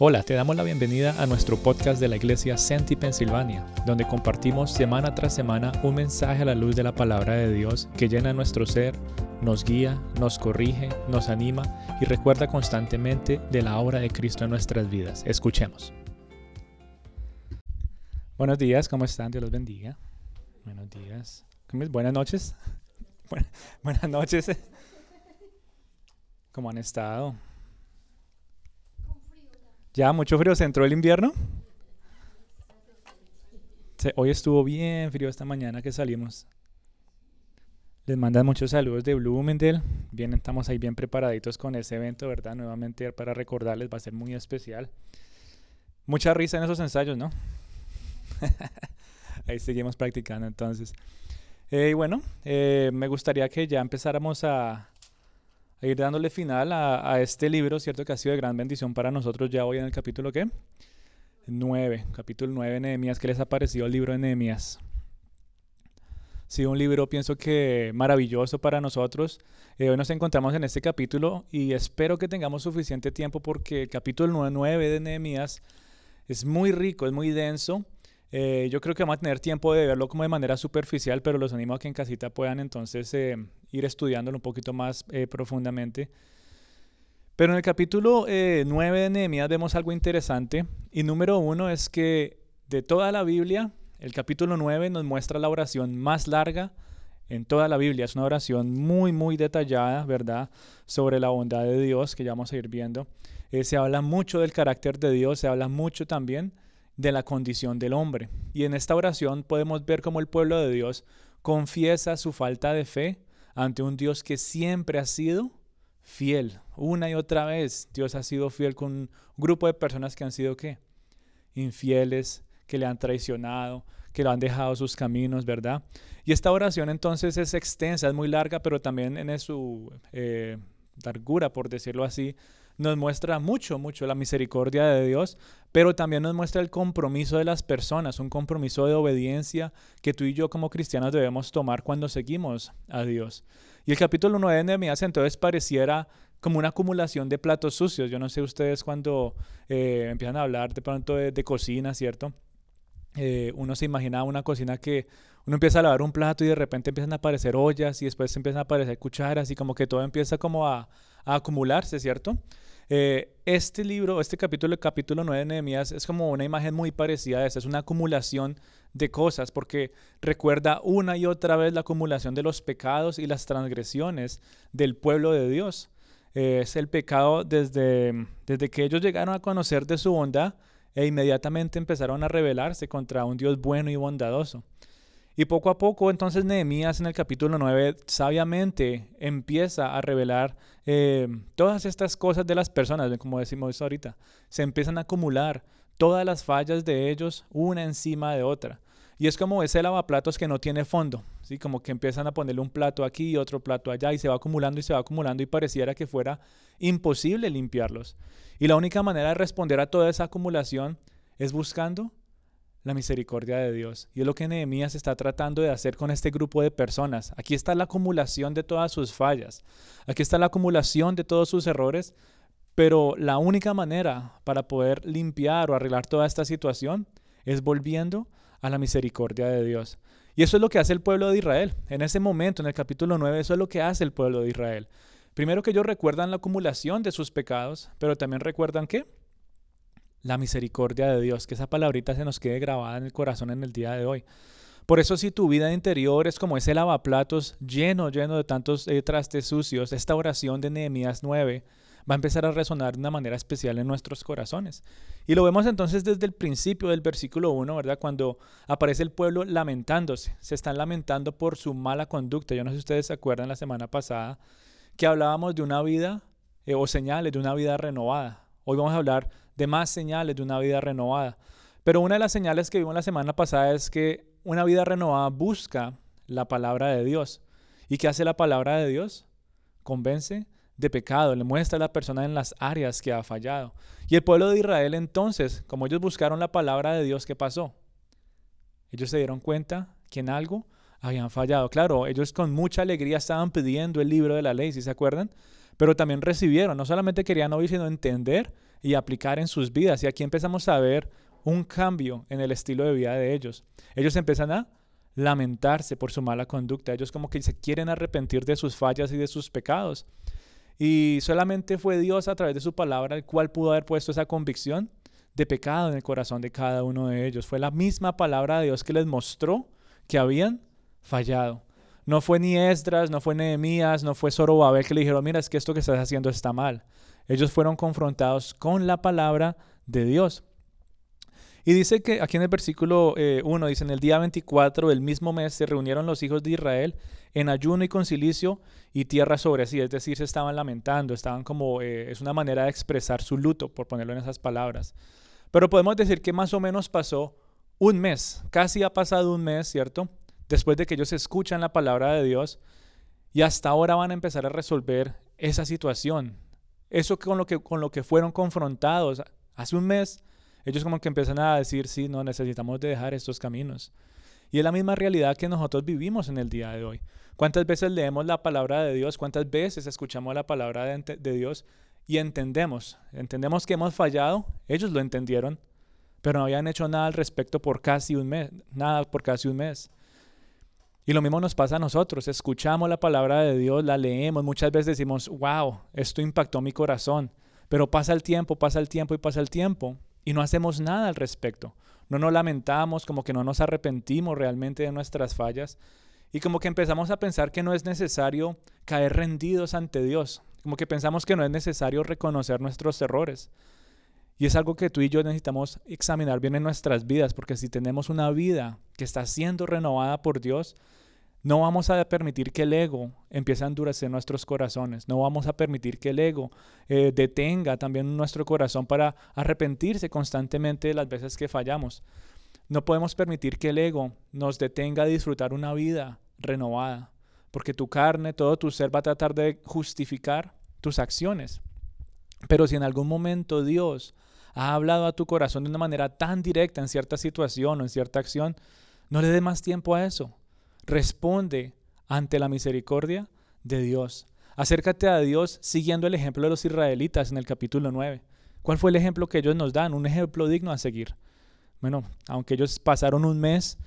Hola, te damos la bienvenida a nuestro podcast de la iglesia Senti Pensilvania, donde compartimos semana tras semana un mensaje a la luz de la palabra de Dios que llena nuestro ser, nos guía, nos corrige, nos anima y recuerda constantemente de la obra de Cristo en nuestras vidas. Escuchemos. Buenos días, ¿cómo están? Dios los bendiga. Buenos días. Buenas noches. Buenas noches. ¿Cómo han estado? ¿Ya mucho frío? ¿Se entró el invierno? hoy estuvo bien frío esta mañana que salimos. Les mandan muchos saludos de Blumendel. Bien, estamos ahí bien preparaditos con ese evento, ¿verdad? Nuevamente para recordarles, va a ser muy especial. Mucha risa en esos ensayos, ¿no? ahí seguimos practicando entonces. Eh, y bueno, eh, me gustaría que ya empezáramos a, ir dándole final a, este libro, ¿cierto? Que ha sido de gran bendición para nosotros ya hoy en el capítulo ¿qué? 9, capítulo 9 de Nehemías. ¿Qué les ha parecido el libro de Nehemías? Sí, un libro pienso que maravilloso para nosotros. Eh, hoy nos encontramos en este capítulo y espero que tengamos suficiente tiempo porque el capítulo 9 de Nehemías es muy rico, es muy denso eh, yo creo que vamos a tener tiempo de verlo como de manera superficial, pero los animo a que en casita puedan entonces eh, ir estudiándolo un poquito más eh, profundamente. Pero en el capítulo 9 de Nehemías vemos algo interesante. Y número uno es que de toda la Biblia, el capítulo 9 nos muestra la oración más larga en toda la Biblia. Es una oración muy, muy detallada, ¿verdad? Sobre la bondad de Dios, que ya vamos a ir viendo. se habla mucho del carácter de Dios, se habla mucho también de la condición del hombre. Y en esta oración podemos ver cómo el pueblo de Dios confiesa su falta de fe ante un Dios que siempre ha sido fiel. Una y otra vez Dios ha sido fiel con un grupo de personas que han sido qué? Infieles, que le han traicionado, que lo han dejado sus caminos, ¿verdad? Y esta oración entonces es extensa, es muy larga, pero también en su eh, largura, por decirlo así, nos muestra mucho, mucho la misericordia de Dios, pero también nos muestra el compromiso de las personas, un compromiso de obediencia que tú y yo como cristianos debemos tomar cuando seguimos a Dios. Y el capítulo 9 de Nehemías entonces pareciera como una acumulación de platos sucios. Yo no sé ustedes cuando eh, empiezan a hablar de pronto de, cocina, ¿cierto? Eh, uno se imagina una cocina que uno empieza a lavar un plato y de repente empiezan a aparecer ollas y después empiezan a aparecer cucharas y como que todo empieza como a, a acumularse, ¿cierto? Eh, este libro, este capítulo, el capítulo 9 de Nehemías, es como una imagen muy parecida a esa, es una acumulación de cosas, porque recuerda una y otra vez la acumulación de los pecados y las transgresiones del pueblo de Dios. Eh, es el pecado desde, desde que ellos llegaron a conocer de su bondad e inmediatamente empezaron a rebelarse contra un Dios bueno y bondadoso. Y poco a poco, entonces Nehemías en el capítulo 9 sabiamente empieza a revelar eh, todas estas cosas de las personas, como decimos ahorita. Se empiezan a acumular todas las fallas de ellos una encima de otra. Y es como ese lavaplatos que no tiene fondo, ¿sí? como que empiezan a ponerle un plato aquí y otro plato allá y se va acumulando y se va acumulando y pareciera que fuera imposible limpiarlos. Y la única manera de responder a toda esa acumulación es buscando la misericordia de Dios. Y es lo que Nehemías está tratando de hacer con este grupo de personas. Aquí está la acumulación de todas sus fallas. Aquí está la acumulación de todos sus errores. Pero la única manera para poder limpiar o arreglar toda esta situación es volviendo a la misericordia de Dios. Y eso es lo que hace el pueblo de Israel. En ese momento, en el capítulo 9, eso es lo que hace el pueblo de Israel. Primero que ellos recuerdan la acumulación de sus pecados, pero también recuerdan que la misericordia de Dios, que esa palabrita se nos quede grabada en el corazón en el día de hoy. Por eso si tu vida interior es como ese lavaplatos lleno, lleno de tantos eh, trastes sucios, esta oración de Nehemías 9 va a empezar a resonar de una manera especial en nuestros corazones. Y lo vemos entonces desde el principio del versículo 1, ¿verdad? Cuando aparece el pueblo lamentándose, se están lamentando por su mala conducta. Yo no sé si ustedes se acuerdan la semana pasada que hablábamos de una vida eh, o señales de una vida renovada. Hoy vamos a hablar de más señales de una vida renovada. Pero una de las señales que vimos la semana pasada es que una vida renovada busca la palabra de Dios. ¿Y qué hace la palabra de Dios? Convence de pecado, le muestra a la persona en las áreas que ha fallado. Y el pueblo de Israel entonces, como ellos buscaron la palabra de Dios, ¿qué pasó? Ellos se dieron cuenta que en algo habían fallado. Claro, ellos con mucha alegría estaban pidiendo el libro de la ley, si se acuerdan, pero también recibieron, no solamente querían oír, sino entender y aplicar en sus vidas. Y aquí empezamos a ver un cambio en el estilo de vida de ellos. Ellos empiezan a lamentarse por su mala conducta. Ellos como que se quieren arrepentir de sus fallas y de sus pecados. Y solamente fue Dios a través de su palabra el cual pudo haber puesto esa convicción de pecado en el corazón de cada uno de ellos. Fue la misma palabra de Dios que les mostró que habían fallado. No fue ni Esdras, no fue Nehemías, no fue Zorobabel que le dijeron, mira, es que esto que estás haciendo está mal. Ellos fueron confrontados con la palabra de Dios. Y dice que aquí en el versículo 1 eh, dice, en el día 24 del mismo mes se reunieron los hijos de Israel en ayuno y concilicio y tierra sobre sí, es decir, se estaban lamentando, estaban como, eh, es una manera de expresar su luto, por ponerlo en esas palabras. Pero podemos decir que más o menos pasó un mes, casi ha pasado un mes, ¿cierto? Después de que ellos escuchan la palabra de Dios y hasta ahora van a empezar a resolver esa situación. Eso con lo que, con lo que fueron confrontados hace un mes ellos como que empiezan a decir, sí, no, necesitamos de dejar estos caminos. Y es la misma realidad que nosotros vivimos en el día de hoy. ¿Cuántas veces leemos la palabra de Dios? ¿Cuántas veces escuchamos la palabra de, de Dios y entendemos? Entendemos que hemos fallado. Ellos lo entendieron, pero no habían hecho nada al respecto por casi un mes. Nada por casi un mes. Y lo mismo nos pasa a nosotros. Escuchamos la palabra de Dios, la leemos. Muchas veces decimos, wow, esto impactó mi corazón. Pero pasa el tiempo, pasa el tiempo y pasa el tiempo y no hacemos nada al respecto. No nos lamentamos, como que no nos arrepentimos realmente de nuestras fallas y como que empezamos a pensar que no es necesario caer rendidos ante Dios, como que pensamos que no es necesario reconocer nuestros errores. Y es algo que tú y yo necesitamos examinar bien en nuestras vidas, porque si tenemos una vida que está siendo renovada por Dios, no vamos a permitir que el ego empiece a endurecer nuestros corazones. No vamos a permitir que el ego eh, detenga también nuestro corazón para arrepentirse constantemente de las veces que fallamos. No podemos permitir que el ego nos detenga a disfrutar una vida renovada, porque tu carne, todo tu ser va a tratar de justificar tus acciones. Pero si en algún momento Dios ha hablado a tu corazón de una manera tan directa en cierta situación o en cierta acción, no le dé más tiempo a eso Responde ante la misericordia de Dios. Acércate a Dios siguiendo el ejemplo de los israelitas en el capítulo 9. ¿Cuál fue el ejemplo que ellos nos dan? Un ejemplo digno a seguir. Bueno, aunque ellos pasaron un mes,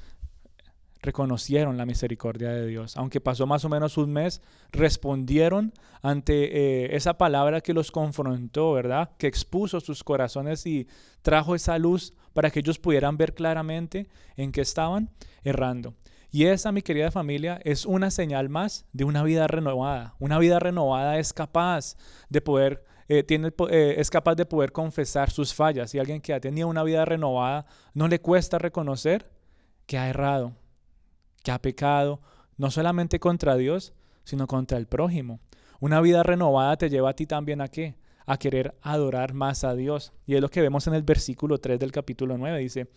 reconocieron la misericordia de Dios. Aunque pasó más o menos un mes, respondieron ante eh, esa palabra que los confrontó, ¿verdad? Que expuso sus corazones y trajo esa luz para que ellos pudieran ver claramente en qué estaban errando. Y esa, mi querida familia, es una señal más de una vida renovada. Una vida renovada es capaz de poder, eh, tiene, eh, es capaz de poder confesar sus fallas. Y alguien que ha tenido una vida renovada no le cuesta reconocer que ha errado, que ha pecado, no solamente contra Dios, sino contra el prójimo. Una vida renovada te lleva a ti también a qué? A querer adorar más a Dios. Y es lo que vemos en el versículo 3 del capítulo 9. Dice,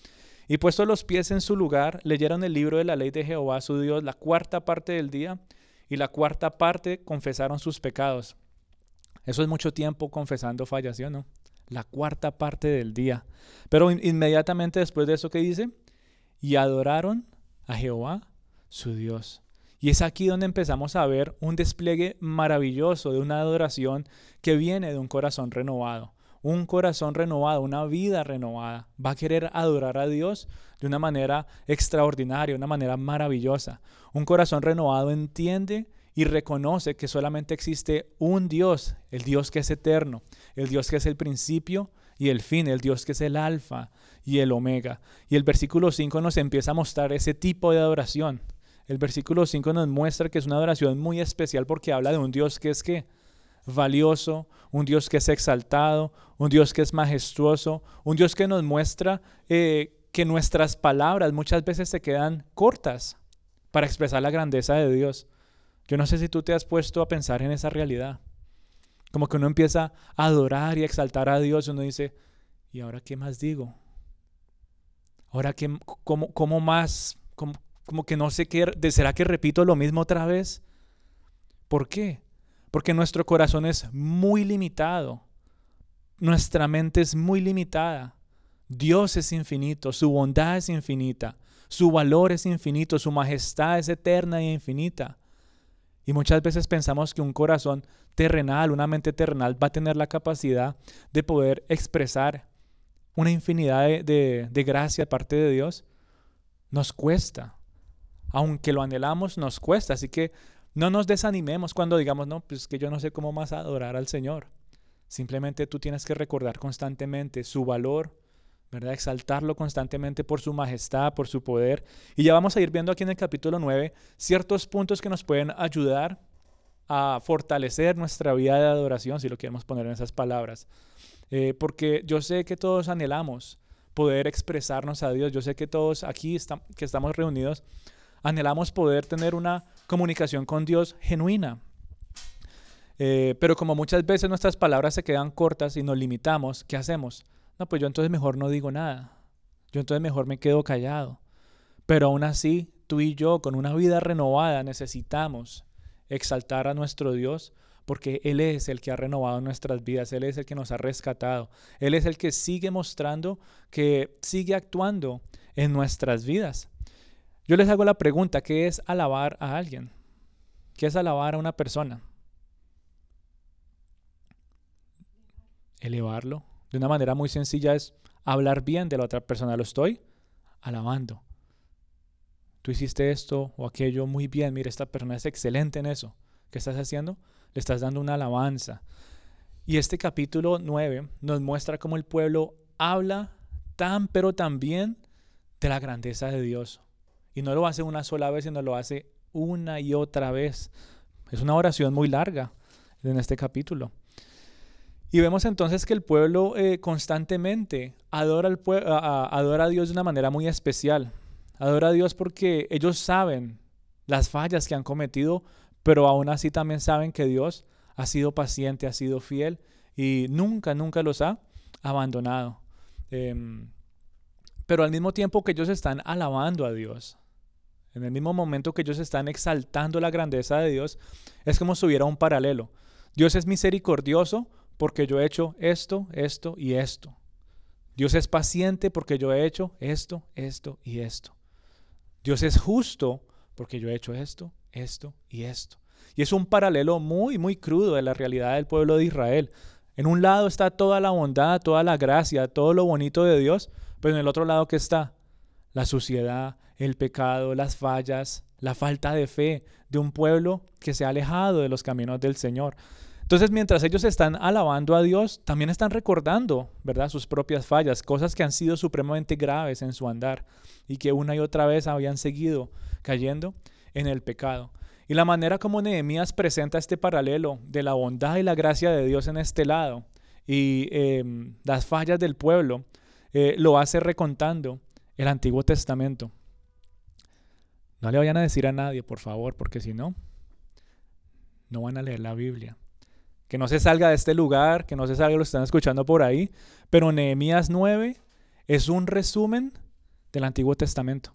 y puestos los pies en su lugar, leyeron el libro de la ley de Jehová su Dios la cuarta parte del día, y la cuarta parte confesaron sus pecados. Eso es mucho tiempo confesando fallas, ¿sí no? La cuarta parte del día. Pero inmediatamente después de eso, ¿qué dice? Y adoraron a Jehová su Dios. Y es aquí donde empezamos a ver un despliegue maravilloso de una adoración que viene de un corazón renovado un corazón renovado, una vida renovada. Va a querer adorar a Dios de una manera extraordinaria, una manera maravillosa. Un corazón renovado entiende y reconoce que solamente existe un Dios, el Dios que es eterno, el Dios que es el principio y el fin, el Dios que es el alfa y el omega. Y el versículo 5 nos empieza a mostrar ese tipo de adoración. El versículo 5 nos muestra que es una adoración muy especial porque habla de un Dios que es que valioso, un Dios que es exaltado, un Dios que es majestuoso, un Dios que nos muestra eh, que nuestras palabras muchas veces se quedan cortas para expresar la grandeza de Dios. Yo no sé si tú te has puesto a pensar en esa realidad. Como que uno empieza a adorar y exaltar a Dios uno dice, ¿y ahora qué más digo? Ahora, qué, cómo, cómo más? Como que no sé qué, ¿será que repito lo mismo otra vez? ¿Por qué? porque nuestro corazón es muy limitado, nuestra mente es muy limitada. Dios es infinito, su bondad es infinita, su valor es infinito, su majestad es eterna e infinita. Y muchas veces pensamos que un corazón terrenal, una mente terrenal va a tener la capacidad de poder expresar una infinidad de, de, gracia de parte de Dios. Nos cuesta. Aunque lo anhelamos, nos cuesta. Así que no nos desanimemos cuando digamos, no, pues que yo no sé cómo más adorar al Señor. Simplemente tú tienes que recordar constantemente su valor, ¿verdad? Exaltarlo constantemente por su majestad, por su poder. Y ya vamos a ir viendo aquí en el capítulo 9 ciertos puntos que nos pueden ayudar a fortalecer nuestra vida de adoración, si lo queremos poner en esas palabras. Eh, porque yo sé que todos anhelamos poder expresarnos a Dios. Yo sé que todos aquí que estamos reunidos anhelamos poder tener una comunicación con Dios genuina. Eh, pero como muchas veces nuestras palabras se quedan cortas y nos limitamos, ¿qué hacemos? No, pues yo entonces mejor no digo nada. Yo entonces mejor me quedo callado. Pero aún así, tú y yo, con una vida renovada, necesitamos exaltar a nuestro Dios porque Él es el que ha renovado nuestras vidas, Él es el que nos ha rescatado, Él es el que sigue mostrando que sigue actuando en nuestras vidas. Yo les hago la pregunta, ¿qué es alabar a alguien? ¿Qué es alabar a una persona? Elevarlo, de una manera muy sencilla es hablar bien de la otra persona. Lo estoy alabando. Tú hiciste esto o aquello muy bien. Mira, esta persona es excelente en eso. ¿Qué estás haciendo? Le estás dando una alabanza. Y este capítulo 9 nos muestra cómo el pueblo habla tan pero tan bien de la grandeza de Dios. Y no lo hace una sola vez, sino lo hace una y otra vez. Es una oración muy larga en este capítulo. Y vemos entonces que el pueblo eh, constantemente adora, al adora a Dios de una manera muy especial. Adora a Dios porque ellos saben las fallas que han cometido, pero aún así también saben que Dios ha sido paciente, ha sido fiel y nunca, nunca los ha abandonado. Em, pero al mismo tiempo que ellos están alabando a Dios, en el mismo momento que ellos están exaltando la grandeza de Dios, es como si hubiera un paralelo. Dios es misericordioso porque yo he hecho esto, esto y esto. Dios es paciente porque yo he hecho esto, esto y esto. Dios es justo porque yo he hecho esto, esto y esto. Y es un paralelo muy, muy crudo de la realidad del pueblo de Israel. En un lado está toda la bondad, toda la gracia, todo lo bonito de Dios, pero en el otro lado ¿qué está? La suciedad, el pecado, las fallas, la falta de fe de un pueblo que se ha alejado de los caminos del Señor. Entonces, mientras ellos están alabando a Dios, también están recordando, ¿verdad?, sus propias fallas, cosas que han sido supremamente graves en su andar y que una y otra vez habían seguido cayendo en el pecado. Y la manera como Nehemías presenta este paralelo de la bondad y la gracia de Dios en este lado y em, las fallas del pueblo, eh, lo hace recontando el Antiguo Testamento. No le vayan a decir a nadie, por favor, porque si no, no van a leer la Biblia que no se salga de este lugar, que no se salga, lo están escuchando por ahí, pero Nehemías 9 es un resumen del Antiguo Testamento.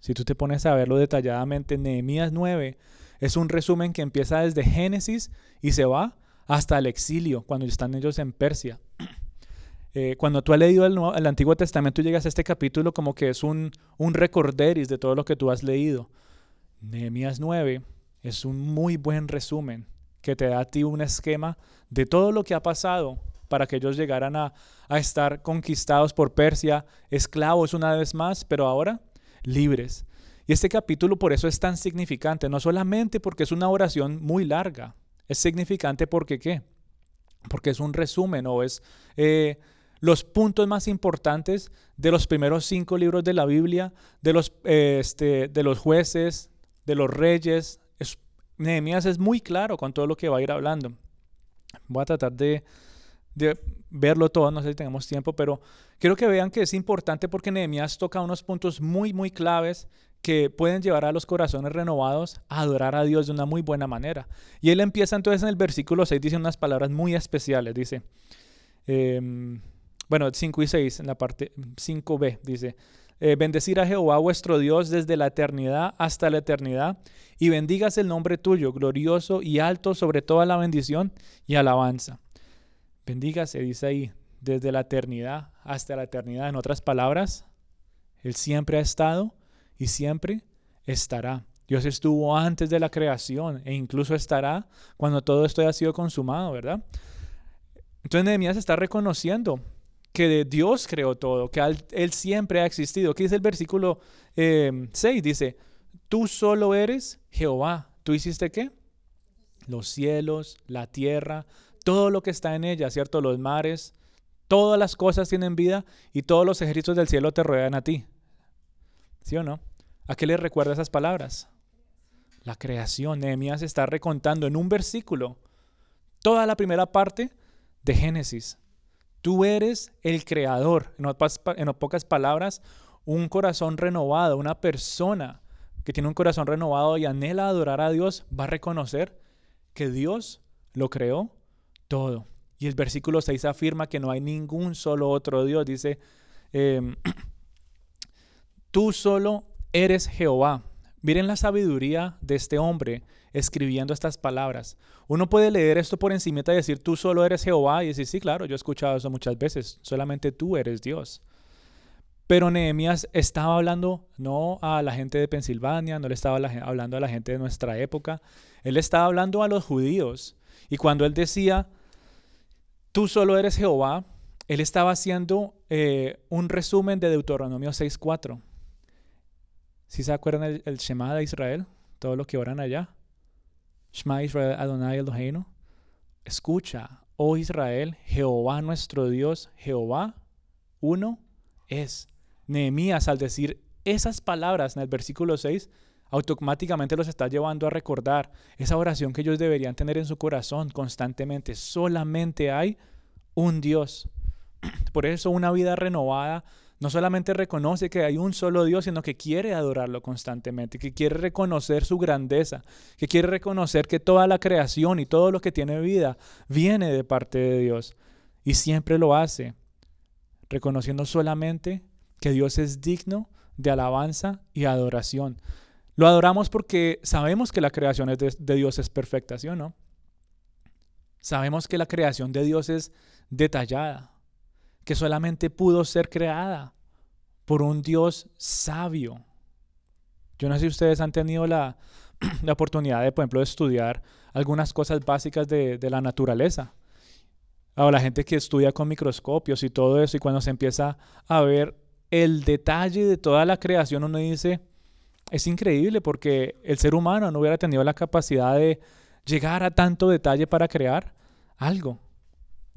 Si tú te pones a verlo detalladamente, Nehemías 9 es un resumen que empieza desde Génesis y se va hasta el exilio, cuando están ellos en Persia. Eh, cuando tú has leído el, Antiguo Testamento, llegas a este capítulo como que es un, un recorderis de todo lo que tú has leído. Nehemías 9 es un muy buen resumen que te da a ti un esquema de todo lo que ha pasado para que ellos llegaran a, estar conquistados por Persia, esclavos una vez más, pero ahora libres. Y este capítulo por eso es tan significante, no solamente porque es una oración muy larga, es significante porque qué? Porque es un resumen o es eh, los puntos más importantes de los primeros cinco libros de la Biblia, de los, eh, este, de los jueces, de los reyes, Nehemías es muy claro con todo lo que va a ir hablando. Voy a tratar de, verlo todo, no sé si tenemos tiempo, pero quiero que vean que es importante porque Nehemías toca unos puntos muy, muy claves que pueden llevar a los corazones renovados a adorar a Dios de una muy buena manera. Y él empieza entonces en el versículo 6, dice unas palabras muy especiales, dice, em, bueno, 5 y 6, en la parte 5b, dice, eh, bendecir a Jehová vuestro Dios desde la eternidad hasta la eternidad, y bendigas el nombre tuyo, glorioso y alto sobre toda la bendición y alabanza. Bendígase, dice ahí, desde la eternidad hasta la eternidad. En otras palabras, Él siempre ha estado y siempre estará. Dios estuvo antes de la creación e incluso estará cuando todo esto haya sido consumado, ¿verdad? Entonces Nehemías está reconociendo que Dios creó todo, que Él siempre ha existido. ¿Qué dice el versículo 6? Em, dice, tú solo eres Jehová. ¿Tú hiciste qué? Los cielos, la tierra, todo lo que está en ella, ¿cierto? Los mares, todas las cosas tienen vida y todos los ejércitos del cielo te rodean a ti. ¿Sí o no? ¿A qué le recuerda esas palabras? La creación. Nehemías está recontando en un versículo toda la primera parte de Génesis. Tú eres el creador. En pocas palabras, un corazón renovado, una persona que tiene un corazón renovado y anhela adorar a Dios, va a reconocer que Dios lo creó todo. Y el versículo 6 afirma que no hay ningún solo otro Dios. Dice, em, tú solo eres Jehová. Miren la sabiduría de este hombre escribiendo estas palabras. Uno puede leer esto por encima y decir, tú solo eres Jehová, y decir, sí, claro, yo he escuchado eso muchas veces, solamente tú eres Dios. Pero Nehemías estaba hablando no a la gente de Pensilvania, no le estaba hablando a la gente de nuestra época, él estaba hablando a los judíos. Y cuando él decía, tú solo eres Jehová, él estaba haciendo eh, un resumen de Deuteronomio 6.4. ¿Sí se acuerdan el, Shema de Israel? Todo lo que oran allá. Shema Israel Adonai Eloheinu. Escucha, oh Israel, Jehová nuestro Dios, Jehová uno es. Nehemías al decir esas palabras en el versículo 6, automáticamente los está llevando a recordar esa oración que ellos deberían tener en su corazón constantemente. Solamente hay un Dios. Por eso una vida renovada no solamente reconoce que hay un solo Dios, sino que quiere adorarlo constantemente, que quiere reconocer su grandeza, que quiere reconocer que toda la creación y todo lo que tiene vida viene de parte de Dios. Y siempre lo hace, reconociendo solamente que Dios es digno de alabanza y adoración. Lo adoramos porque sabemos que la creación de, Dios es perfecta, ¿sí o no? Sabemos que la creación de Dios es detallada que solamente pudo ser creada por un Dios sabio. Yo no sé si ustedes han tenido la, oportunidad de, por ejemplo, de estudiar algunas cosas básicas de, la naturaleza. O la gente que estudia con microscopios y todo eso, y cuando se empieza a ver el detalle de toda la creación, uno dice, es increíble porque el ser humano no hubiera tenido la capacidad de llegar a tanto detalle para crear algo.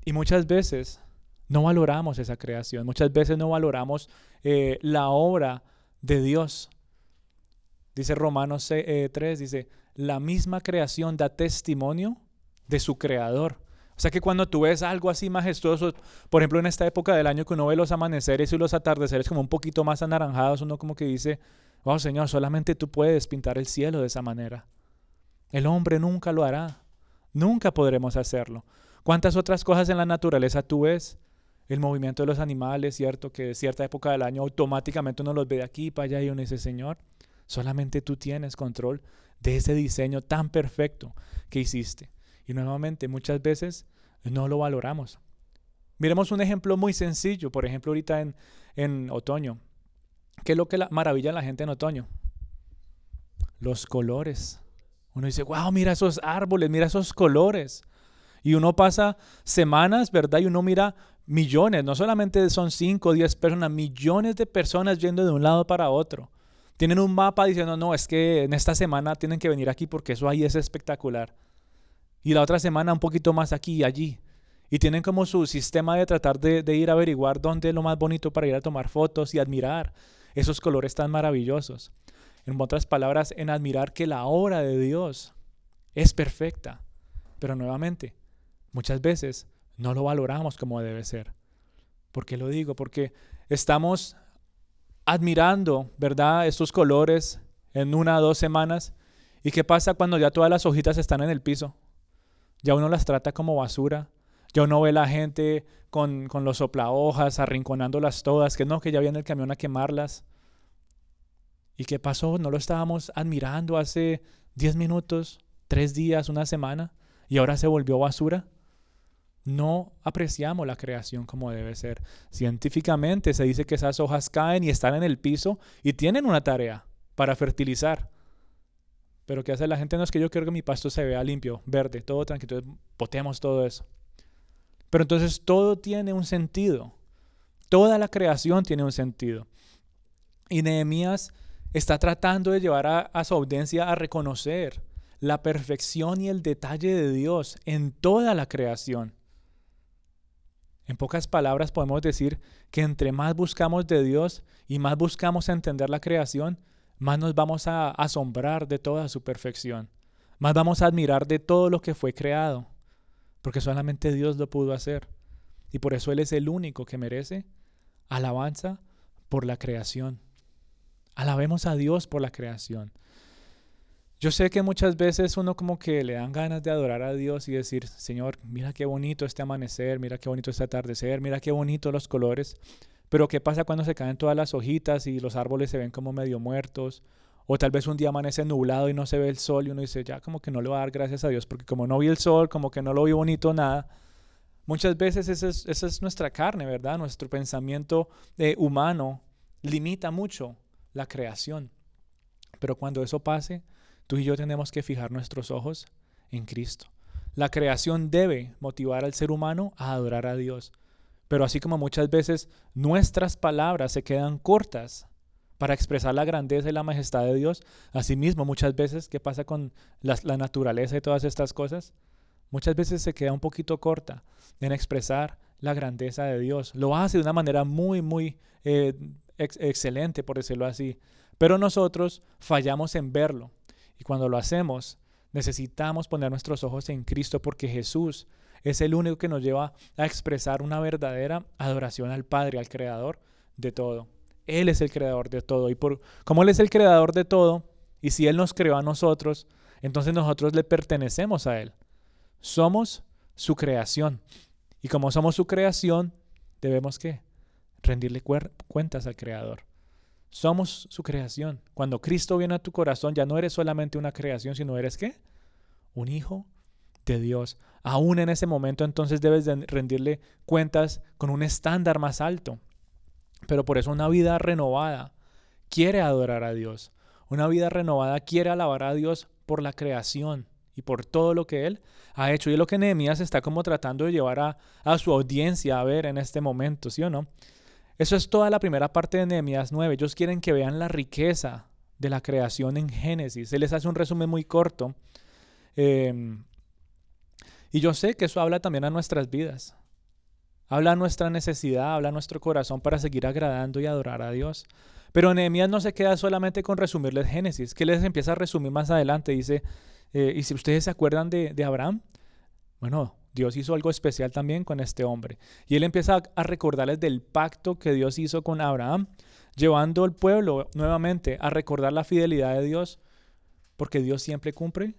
Y muchas veces no valoramos esa creación. Muchas veces no valoramos eh, la obra de Dios. Dice Romanos 3, eh, dice, la misma creación da testimonio de su creador. O sea que cuando tú ves algo así majestuoso, por ejemplo en esta época del año que uno ve los amaneceres y los atardeceres como un poquito más anaranjados, uno como que dice, oh Señor, solamente tú puedes pintar el cielo de esa manera. El hombre nunca lo hará. Nunca podremos hacerlo. ¿Cuántas otras cosas en la naturaleza tú ves? El movimiento de los animales, ¿cierto? Que cierta época del año automáticamente uno los ve de aquí para allá y uno dice, Señor, solamente tú tienes control de ese diseño tan perfecto que hiciste. Y nuevamente, muchas veces no lo valoramos. Miremos un ejemplo muy sencillo, por ejemplo, ahorita en, en otoño. ¿Qué es lo que la, maravilla a la gente en otoño? Los colores. Uno dice, wow, mira esos árboles, mira esos colores. Y uno pasa semanas, ¿verdad? Y uno mira millones, no solamente son 5 o 10 personas, millones de personas yendo de un lado para otro. Tienen un mapa diciendo, no, es que en esta semana tienen que venir aquí porque eso ahí es espectacular. Y la otra semana un poquito más aquí y allí. Y tienen como su sistema de tratar de, de ir a averiguar dónde es lo más bonito para ir a tomar fotos y admirar esos colores tan maravillosos. En otras palabras, en admirar que la obra de Dios es perfecta. Pero nuevamente, muchas veces no lo valoramos como debe ser. ¿Por qué lo digo? Porque estamos admirando, ¿verdad? Estos colores en una o dos semanas. ¿Y qué pasa cuando ya todas las hojitas están en el piso? Ya uno las trata como basura. Ya uno ve la gente con, con los soplahojas, arrinconándolas todas, que no, que ya viene el camión a quemarlas. ¿Y qué pasó? ¿No lo estábamos admirando hace 10 minutos, 3 días, una semana? ¿Y ahora se volvió basura? No apreciamos la creación como debe ser. Científicamente se dice que esas hojas caen y están en el piso y tienen una tarea para fertilizar. Pero ¿qué hace la gente? No es que yo quiero que mi pasto se vea limpio, verde, todo tranquilo. Botemos todo eso. Pero entonces todo tiene un sentido. Toda la creación tiene un sentido. Y Nehemías está tratando de llevar a, a, su audiencia a reconocer la perfección y el detalle de Dios en toda la creación. En pocas palabras podemos decir que entre más buscamos de Dios y más buscamos entender la creación, más nos vamos a asombrar de toda su perfección, más vamos a admirar de todo lo que fue creado, porque solamente Dios lo pudo hacer. Y por eso Él es el único que merece alabanza por la creación. Alabemos a Dios por la creación. Yo sé que muchas veces uno como que le dan ganas de adorar a Dios y decir, Señor, mira qué bonito este amanecer, mira qué bonito este atardecer, mira qué bonito los colores. Pero ¿qué pasa cuando se caen todas las hojitas y los árboles se ven como medio muertos? O tal vez un día amanece nublado y no se ve el sol y uno dice, ya como que no le va a dar gracias a Dios porque como no vi el sol, como que no lo vi bonito nada. Muchas veces esa es, nuestra carne, ¿verdad? Nuestro pensamiento eh, humano limita mucho la creación. Pero cuando eso pase, Tú y yo tenemos que fijar nuestros ojos en Cristo. La creación debe motivar al ser humano a adorar a Dios. Pero así como muchas veces nuestras palabras se quedan cortas para expresar la grandeza y la majestad de Dios, asimismo muchas veces, ¿qué pasa con la, naturaleza y todas estas cosas? Muchas veces se queda un poquito corta en expresar la grandeza de Dios. Lo hace de una manera muy, muy eh, excelente, por decirlo así. Pero nosotros fallamos en verlo. Y cuando lo hacemos, necesitamos poner nuestros ojos en Cristo porque Jesús es el único que nos lleva a expresar una verdadera adoración al Padre, al Creador de todo. Él es el creador de todo. Y por como Él es el creador de todo, y si Él nos creó a nosotros, entonces nosotros le pertenecemos a Él. Somos su creación. Y como somos su creación, debemos que rendirle cuentas al Creador. Somos su creación. Cuando Cristo viene a tu corazón, ya no eres solamente una creación, sino eres qué? Un hijo de Dios. Aún en ese momento entonces debes de rendirle cuentas con un estándar más alto. Pero por eso una vida renovada quiere adorar a Dios. Una vida renovada quiere alabar a Dios por la creación y por todo lo que Él ha hecho. Y es lo que Nehemías está como tratando de llevar a, a su audiencia a ver en este momento, ¿sí o no? Eso es toda la primera parte de Nehemías 9. Ellos quieren que vean la riqueza de la creación en Génesis. Se les hace un resumen muy corto. Em, y yo sé que eso habla también a nuestras vidas. Habla a nuestra necesidad, habla a nuestro corazón para seguir agradando y adorar a Dios. Pero Nehemías no se queda solamente con resumirles Génesis, que les empieza a resumir más adelante. Dice, eh, y si ustedes se acuerdan de, de Abraham, bueno, Dios hizo algo especial también con este hombre. Y él empieza a recordarles del pacto que Dios hizo con Abraham, llevando al pueblo nuevamente a recordar la fidelidad de Dios, porque Dios siempre cumple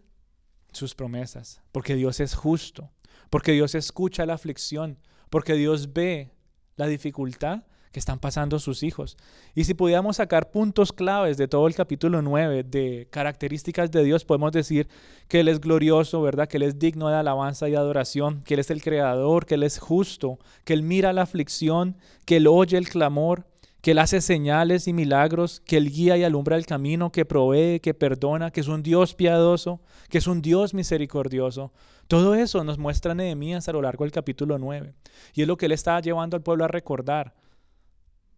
sus promesas, porque Dios es justo, porque Dios escucha la aflicción, porque Dios ve la dificultad que están pasando sus hijos. Y si pudiéramos sacar puntos claves de todo el capítulo 9 de características de Dios, podemos decir que Él es glorioso, ¿verdad? Que Él es digno de alabanza y adoración, que Él es el creador, que Él es justo, que Él mira la aflicción, que Él oye el clamor, que Él hace señales y milagros, que Él guía y alumbra el camino, que provee, que perdona, que es un Dios piadoso, que es un Dios misericordioso. Todo eso nos muestra Nehemías a lo largo del capítulo 9. Y es lo que Él está llevando al pueblo a recordar.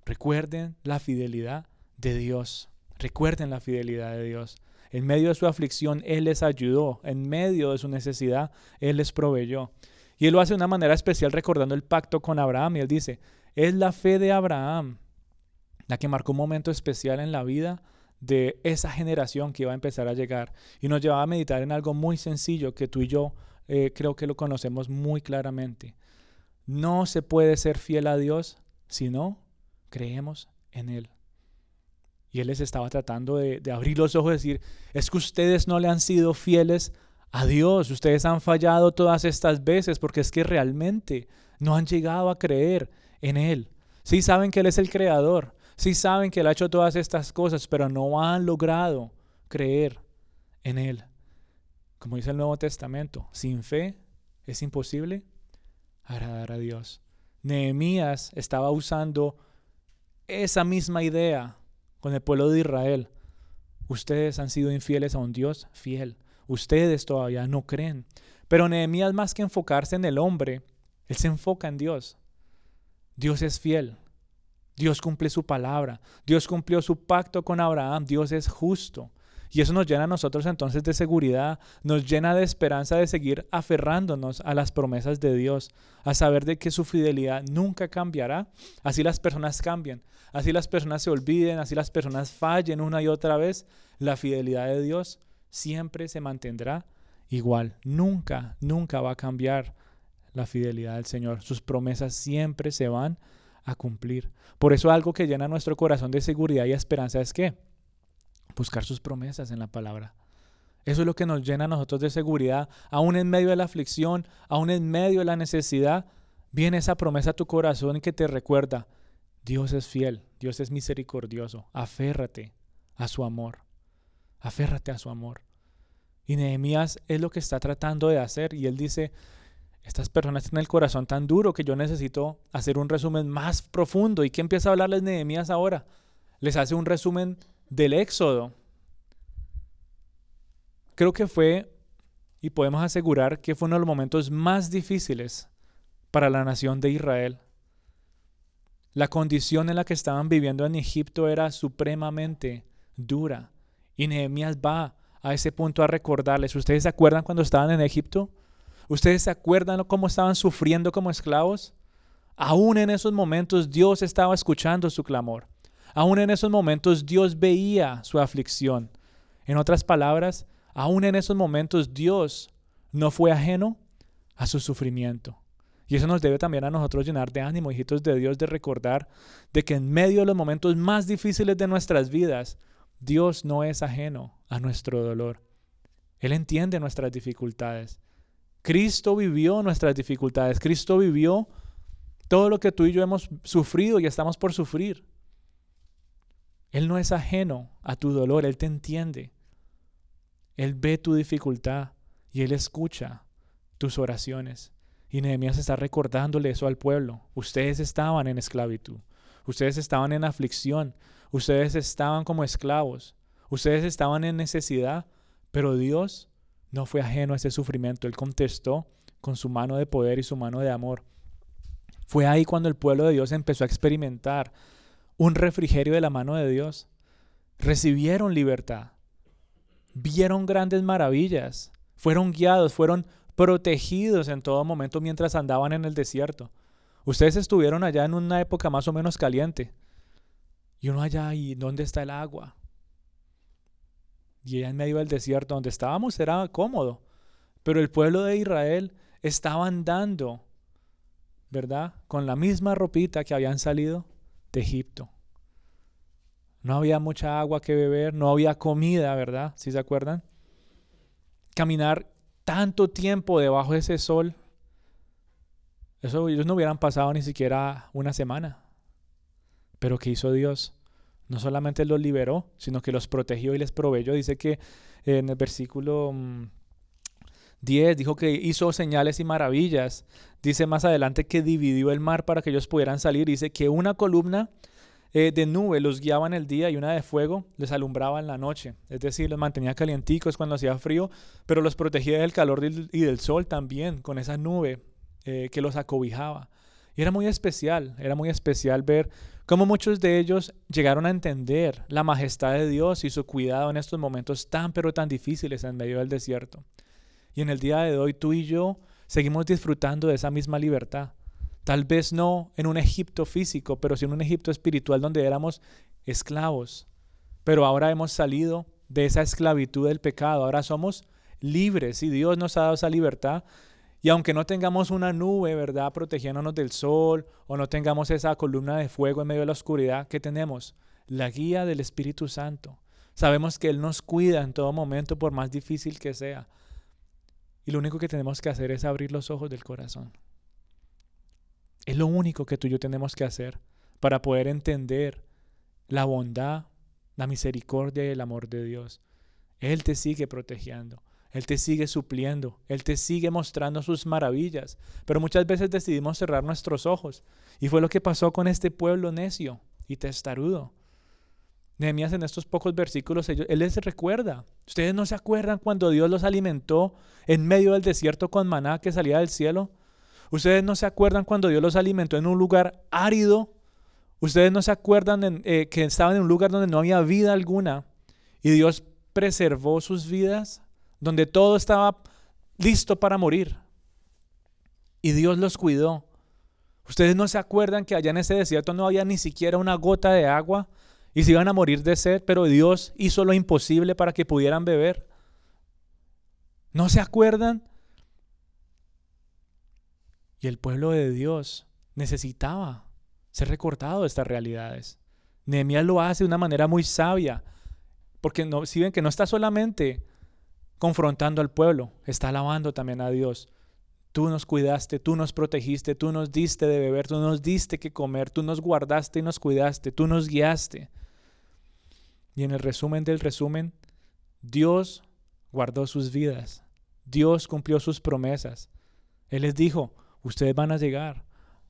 Recuerden la fidelidad de Dios. Recuerden la fidelidad de Dios. En medio de su aflicción, Él les ayudó. En medio de su necesidad, Él les proveyó. Y Él lo hace de una manera especial recordando el pacto con Abraham. Y Él dice, es la fe de Abraham la que marcó un momento especial en la vida de esa generación que iba a empezar a llegar. Y nos llevaba a meditar en algo muy sencillo que tú y yo eh, creo que lo conocemos muy claramente. No se puede ser fiel a Dios si no creemos en Él. Y Él les estaba tratando de, abrir los ojos y decir, es que ustedes no le han sido fieles a Dios, ustedes han fallado todas estas veces porque es que realmente no han llegado a creer en Él. Sí saben que Él es el creador, sí saben que Él ha hecho todas estas cosas, pero no han logrado creer en Él. Como dice el Nuevo Testamento, sin fe es imposible agradar a Dios. Nehemías estaba usando esa misma idea con el pueblo de Israel. Ustedes han sido infieles a un Dios fiel. Ustedes todavía no creen. Pero Nehemías más que enfocarse en el hombre, él se enfoca en Dios. Dios es fiel. Dios cumple su palabra. Dios cumplió su pacto con Abraham. Dios es justo. Y eso nos llena a nosotros entonces de seguridad, nos llena de esperanza de seguir aferrándonos a las promesas de Dios, a saber de que su fidelidad nunca cambiará. Así las personas cambian, así las personas se olviden, así las personas fallen una y otra vez, la fidelidad de Dios siempre se mantendrá igual. Nunca, nunca va a cambiar la fidelidad del Señor. Sus promesas siempre se van a cumplir. Por eso algo que llena nuestro corazón de seguridad y esperanza es que buscar sus promesas en la palabra. Eso es lo que nos llena a nosotros de seguridad, aún en medio de la aflicción, aún en medio de la necesidad, viene esa promesa a tu corazón que te recuerda, Dios es fiel, Dios es misericordioso, aférrate a su amor, aférrate a su amor. Y Nehemías es lo que está tratando de hacer y él dice, estas personas tienen el corazón tan duro que yo necesito hacer un resumen más profundo. ¿Y qué empieza a hablarles Nehemías ahora? Les hace un resumen del Éxodo. Creo que fue, y podemos asegurar que fue uno de los momentos más difíciles para la nación de Israel. La condición en la que estaban viviendo en Egipto era supremamente dura. Y Nehemías va a ese punto a recordarles. ¿Ustedes se acuerdan cuando estaban en Egipto? ¿Ustedes se acuerdan cómo estaban sufriendo como esclavos? Aún en esos momentos Dios estaba escuchando su clamor. Aún en esos momentos Dios veía su aflicción. En otras palabras, aún en esos momentos Dios no fue ajeno a su sufrimiento. Y eso nos debe también a nosotros llenar de ánimo, hijitos de Dios, de recordar de que en medio de los momentos más difíciles de nuestras vidas, Dios no es ajeno a nuestro dolor. Él entiende nuestras dificultades. Cristo vivió nuestras dificultades. Cristo vivió todo lo que tú y yo hemos sufrido y estamos por sufrir. Él no es ajeno a tu dolor, Él te entiende. Él ve tu dificultad y Él escucha tus oraciones. Y Nehemías está recordándole eso al pueblo. Ustedes estaban en esclavitud, ustedes estaban en aflicción, ustedes estaban como esclavos, ustedes estaban en necesidad, pero Dios no fue ajeno a ese sufrimiento. Él contestó con su mano de poder y su mano de amor. Fue ahí cuando el pueblo de Dios empezó a experimentar un refrigerio de la mano de Dios. Recibieron libertad, vieron grandes maravillas, fueron guiados, fueron protegidos en todo momento mientras andaban en el desierto. Ustedes estuvieron allá en una época más o menos caliente. Y uno allá, ¿y dónde está el agua? Y allá en medio del desierto donde estábamos era cómodo. Pero el pueblo de Israel estaba andando, ¿verdad? Con la misma ropita que habían salido de Egipto. No había mucha agua que beber, no había comida, ¿verdad? Si se acuerdan? Caminar tanto tiempo debajo de ese sol, ellos no hubieran pasado ni siquiera una semana. Pero ¿qué hizo Dios? No solamente los liberó, sino que los protegió y les proveyó. Dice que en el versículo 10 mm, dijo que hizo señales y maravillas. Dice más adelante que dividió el mar para que ellos pudieran salir. Dice que una columna eh, de nube los guiaba en el día y una de fuego les alumbraba en la noche. Es decir, los mantenía calienticos cuando hacía frío, pero los protegía del calor y del sol también, con esa nube eh, que los acobijaba. Y era muy especial, era muy especial ver cómo muchos de ellos llegaron a entender la majestad de Dios y su cuidado en estos momentos tan pero tan difíciles en medio del desierto. Y en el día de hoy tú y yo seguimos disfrutando de esa misma libertad. Tal vez no en un Egipto físico, pero sí en un Egipto espiritual donde éramos esclavos. Pero ahora hemos salido de esa esclavitud del pecado, ahora somos libres y Dios nos ha dado esa libertad y aunque no tengamos una nube, ¿verdad?, protegiéndonos del sol, o no tengamos esa columna de fuego en medio de la oscuridad, ¿qué tenemos? La guía del Espíritu Santo. Sabemos que Él nos cuida en todo momento, por más difícil que sea. Y lo único que tenemos que hacer es abrir los ojos del corazón. Es lo único que tú y yo tenemos que hacer para poder entender la bondad, la misericordia y el amor de Dios. Él te sigue protegiendo. Él te sigue supliendo, Él te sigue mostrando sus maravillas, pero muchas veces decidimos cerrar nuestros ojos. Y fue lo que pasó con este pueblo necio y testarudo. Nehemías en estos pocos versículos, él les recuerda. ¿Ustedes no se acuerdan cuando Dios los alimentó en medio del desierto con maná que salía del cielo? ¿Ustedes no se acuerdan cuando Dios los alimentó en un lugar árido? ¿Ustedes no se acuerdan eh, que estaban en un lugar donde no había vida alguna y Dios preservó sus vidas? Donde todo estaba listo para morir. Y Dios los cuidó. ¿Ustedes no se acuerdan que allá en ese desierto no había ni siquiera una gota de agua? y se iban a morir de sed, pero Dios hizo lo imposible para que pudieran beber. ¿No se acuerdan? Y el pueblo de Dios necesitaba ser recordado de estas realidades. Nehemías lo hace de una manera muy sabia, porque no, si ven que no está solamente confrontando al pueblo, está alabando también a Dios. Tú nos cuidaste, tú nos protegiste, tú nos diste de beber, tú nos diste que comer, tú nos guardaste y nos cuidaste, tú nos guiaste. Y en el resumen del resumen, Dios guardó sus vidas. Dios cumplió sus promesas. Él les dijo, ustedes van a llegar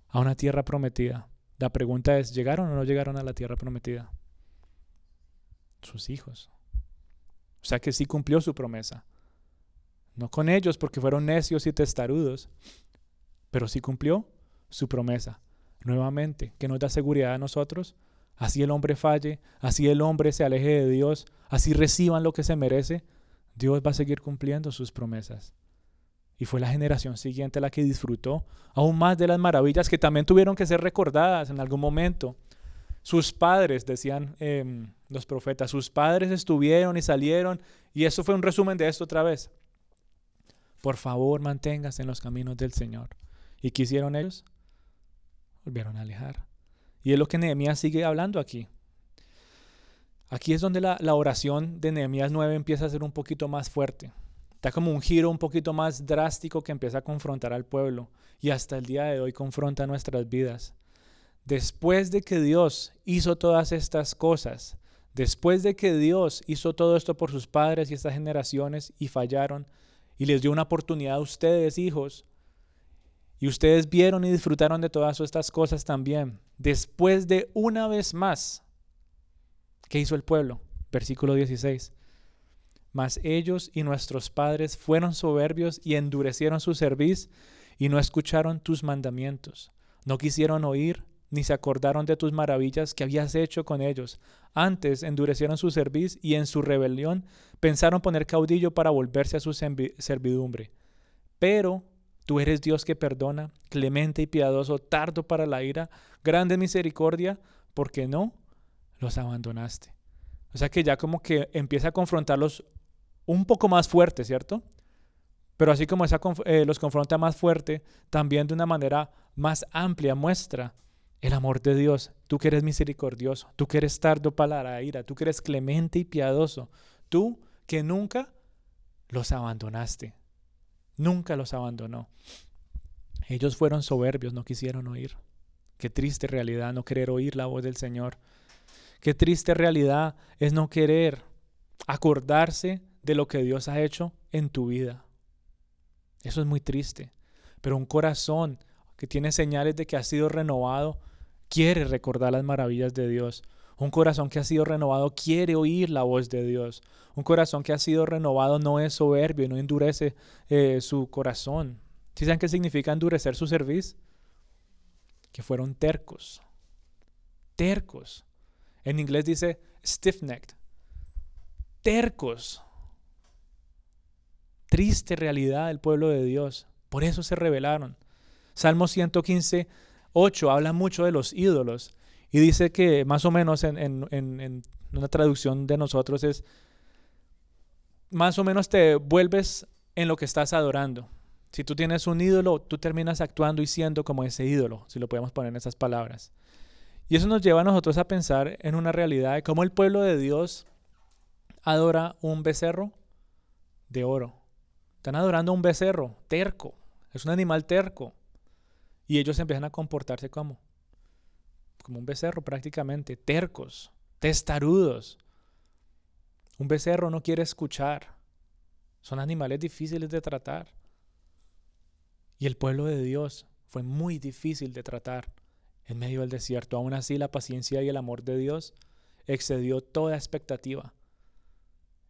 a una tierra prometida. La pregunta es, ¿llegaron o no llegaron a la tierra prometida? Sus hijos. O sea que sí cumplió su promesa. No con ellos porque fueron necios y testarudos, pero sí cumplió su promesa. Nuevamente, que nos da seguridad a nosotros así el hombre falle, así el hombre se aleje de Dios, así reciban lo que se merece, Dios va a seguir cumpliendo sus promesas. Y fue la generación siguiente la que disfrutó aún más de las maravillas que también tuvieron que ser recordadas en algún momento. Sus padres, decían em, los profetas, sus padres estuvieron y salieron, y eso fue un resumen de esto otra vez. Por favor, manténgase en los caminos del Señor. ¿Y qué hicieron ellos? Volvieron a alejar. Y es lo que Nehemías sigue hablando aquí. Aquí es donde la, oración de Nehemías 9 empieza a ser un poquito más fuerte. Está como un giro un poquito más drástico que empieza a confrontar al pueblo y hasta el día de hoy confronta nuestras vidas. Después de que Dios hizo todas estas cosas, después de que Dios hizo todo esto por sus padres y estas generaciones y fallaron y les dio una oportunidad a ustedes, hijos, y ustedes vieron y disfrutaron de todas estas cosas también. Después de una vez más, ¿qué hizo el pueblo? Versículo 16. Mas ellos y nuestros padres fueron soberbios y endurecieron su cerviz y no escucharon tus mandamientos. No quisieron oír ni se acordaron de tus maravillas que habías hecho con ellos. Antes endurecieron su cerviz y en su rebelión pensaron poner caudillo para volverse a su servidumbre. Pero Tú eres Dios que perdona, clemente y piadoso, tardo para la ira, grande misericordia, porque no los abandonaste. O sea que ya como que empieza a confrontarlos un poco más fuerte, ¿cierto? Pero así como eh, los confronta más fuerte, también de una manera más amplia muestra el amor de Dios. Tú que eres misericordioso, tú que eres tardo para la ira, tú que eres clemente y piadoso, tú que nunca los abandonaste. Nunca los abandonó. Ellos fueron soberbios, no quisieron oír. Qué triste realidad no querer oír la voz del Señor. Qué triste realidad es no querer acordarse de lo que Dios ha hecho en tu vida. Eso es muy triste. Pero un corazón que tiene señales de que ha sido renovado quiere recordar las maravillas de Dios. Un corazón que ha sido renovado quiere oír la voz de Dios. Un corazón que ha sido renovado no es soberbio y no endurece eh, su corazón. ¿Sí saben qué significa endurecer su servicio? Que fueron tercos. Tercos. En inglés dice stiff-necked. Tercos. Triste realidad del pueblo de Dios. Por eso se rebelaron. Salmo 115, 8 habla mucho de los ídolos y dice que más o menos en, una traducción de nosotros es, más o menos te vuelves en lo que estás adorando. Si tú tienes un ídolo, tú terminas actuando y siendo como ese ídolo, si lo podemos poner en esas palabras. Y eso nos lleva a nosotros a pensar en una realidad de cómo el pueblo de Dios adora un becerro de oro. Están adorando un becerro terco. Es un animal terco. Y ellos empiezan a comportarse como como un becerro prácticamente, tercos, testarudos. Un becerro no quiere escuchar. Son animales difíciles de tratar. Y el pueblo de Dios fue muy difícil de tratar en medio del desierto. Aún así, la paciencia y el amor de Dios excedió toda expectativa.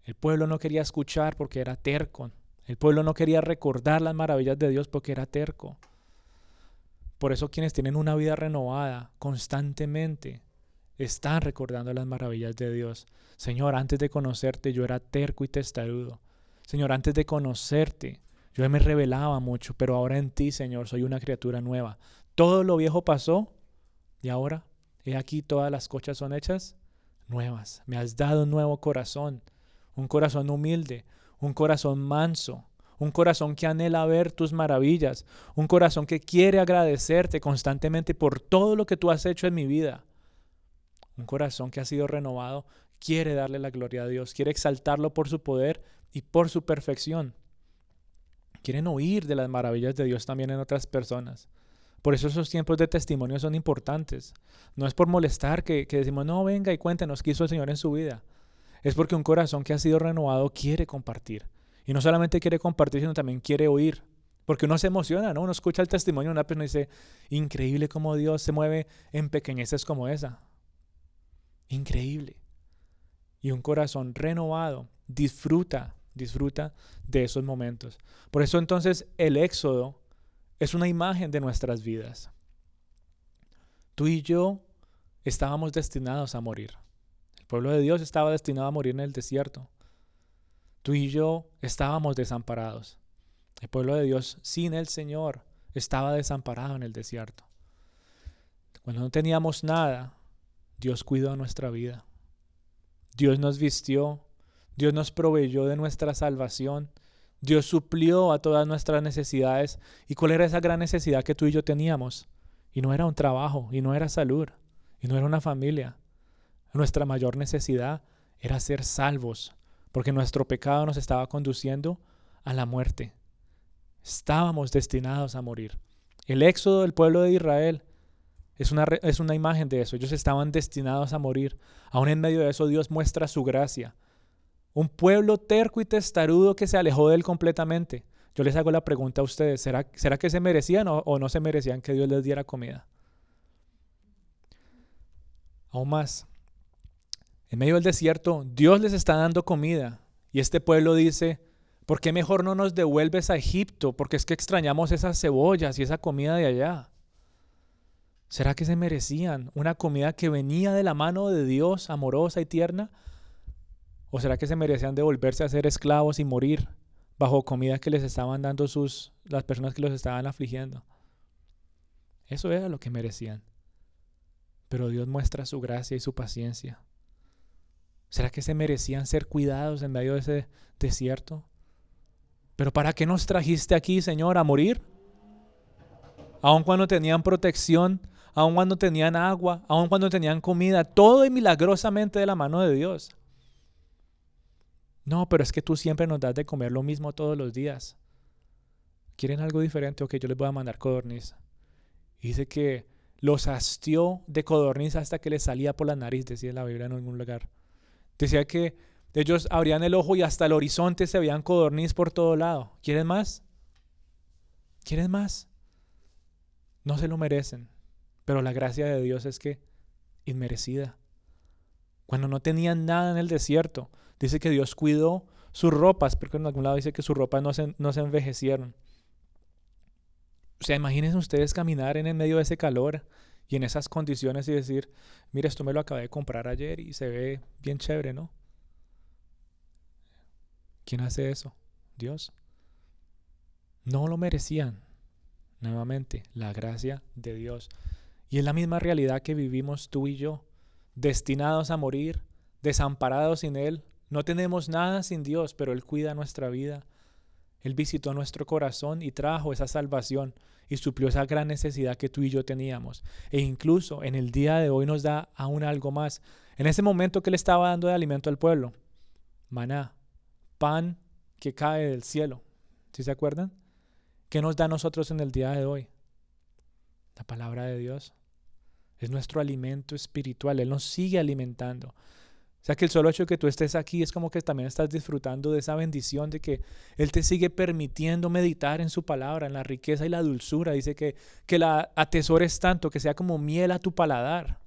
El pueblo no quería escuchar porque era terco. El pueblo no quería recordar las maravillas de Dios porque era terco. Por eso quienes tienen una vida renovada constantemente están recordando las maravillas de Dios. Señor, antes de conocerte yo era terco y testarudo. Señor, antes de conocerte yo me revelaba mucho, pero ahora en ti, Señor, soy una criatura nueva. Todo lo viejo pasó y ahora, he aquí todas las cosas son hechas nuevas. Me has dado un nuevo corazón, un corazón humilde, un corazón manso, un corazón que anhela ver tus maravillas, un corazón que quiere agradecerte constantemente por todo lo que tú has hecho en mi vida. Un corazón que ha sido renovado quiere darle la gloria a Dios, quiere exaltarlo por su poder y por su perfección. Quieren oír de las maravillas de Dios también en otras personas. Por eso esos tiempos de testimonio son importantes. No es por molestar que, que decimos, no, venga y cuéntenos qué hizo el Señor en su vida. Es porque un corazón que ha sido renovado quiere compartir. Y no solamente quiere compartir, sino también quiere oír. Porque uno se emociona, ¿no? Uno escucha el testimonio de una persona y dice, increíble cómo Dios se mueve en pequeñeces como esa. Increíble. Y un corazón renovado disfruta, disfruta de esos momentos. Por eso entonces el éxodo es una imagen de nuestras vidas. Tú y yo estábamos destinados a morir. Pueblo de Dios estaba destinado a morir en el desierto. Tú y yo estábamos desamparados. El pueblo de Dios sin el Señor estaba desamparado en el desierto. Cuando no teníamos nada, Dios cuidó nuestra vida. Dios nos vistió, Dios nos proveyó de nuestra salvación, Dios suplió a todas nuestras necesidades. ¿Y cuál era esa gran necesidad que tú y yo teníamos? Y no era un trabajo, y no era salud, y no era una familia. Nuestra mayor necesidad era ser salvos, porque nuestro pecado nos estaba conduciendo a la muerte. Estábamos destinados a morir. El éxodo del pueblo de Israel es una, es una imagen de eso. Ellos estaban destinados a morir. Aún en medio de eso Dios muestra su gracia. Un pueblo terco y testarudo que se alejó de él completamente. Yo les hago la pregunta a ustedes, ¿será, ¿será que se merecían o, o no se merecían que Dios les diera comida? Aún más, en medio del desierto, Dios les está dando comida. Y este pueblo dice, ¿por qué mejor no nos devuelves a Egipto? Porque es que extrañamos esas cebollas y esa comida de allá. ¿Será que se merecían una comida que venía de la mano de Dios, amorosa y tierna? ¿O será que se merecían devolverse a ser esclavos y morir bajo comida que les estaban dando sus, las personas que los estaban afligiendo? Eso era lo que merecían. Pero Dios muestra su gracia y su paciencia. ¿Será que se merecían ser cuidados en medio de ese desierto? Pero ¿para qué nos trajiste aquí, Señor, a morir? Aun cuando tenían protección, aun cuando tenían agua, aun cuando tenían comida, todo y milagrosamente de la mano de Dios. No, pero es que tú siempre nos das de comer lo mismo todos los días. ¿Quieren algo diferente? Ok, yo les voy a mandar codorniz. dice que los hastió de codorniz hasta que les salía por la nariz, decía la Biblia en algún lugar. Decía que ellos abrían el ojo y hasta el horizonte se veían codorniz por todo lado. ¿Quieren más? ¿Quieren más? No se lo merecen. Pero la gracia de Dios es que inmerecida. Cuando no tenían nada en el desierto, dice que Dios cuidó sus ropas, porque en algún lado dice que sus ropas no se, no se envejecieron. O sea, imagínense ustedes caminar en el medio de ese calor y en esas condiciones y decir, mire, esto me lo acabé de comprar ayer y se ve bien chévere, ¿no? ¿Quién hace eso? Dios. No lo merecían. Nuevamente, la gracia de Dios. Y es la misma realidad que vivimos tú y yo, destinados a morir, desamparados sin Él. No tenemos nada sin Dios, pero Él cuida nuestra vida. Él visitó nuestro corazón y trajo esa salvación y suplió esa gran necesidad que tú y yo teníamos. E incluso en el día de hoy nos da aún algo más. En ese momento que le estaba dando de alimento al pueblo, maná, pan que cae del cielo. ¿Sí se acuerdan? ¿Qué nos da a nosotros en el día de hoy? La palabra de Dios. Es nuestro alimento espiritual. Él nos sigue alimentando. Sea que el solo hecho de que tú estés aquí es como que también estás disfrutando de esa bendición de que Él te sigue permitiendo meditar en su palabra, en la riqueza y la dulzura. Dice que, que la atesores tanto, que sea como miel a tu paladar.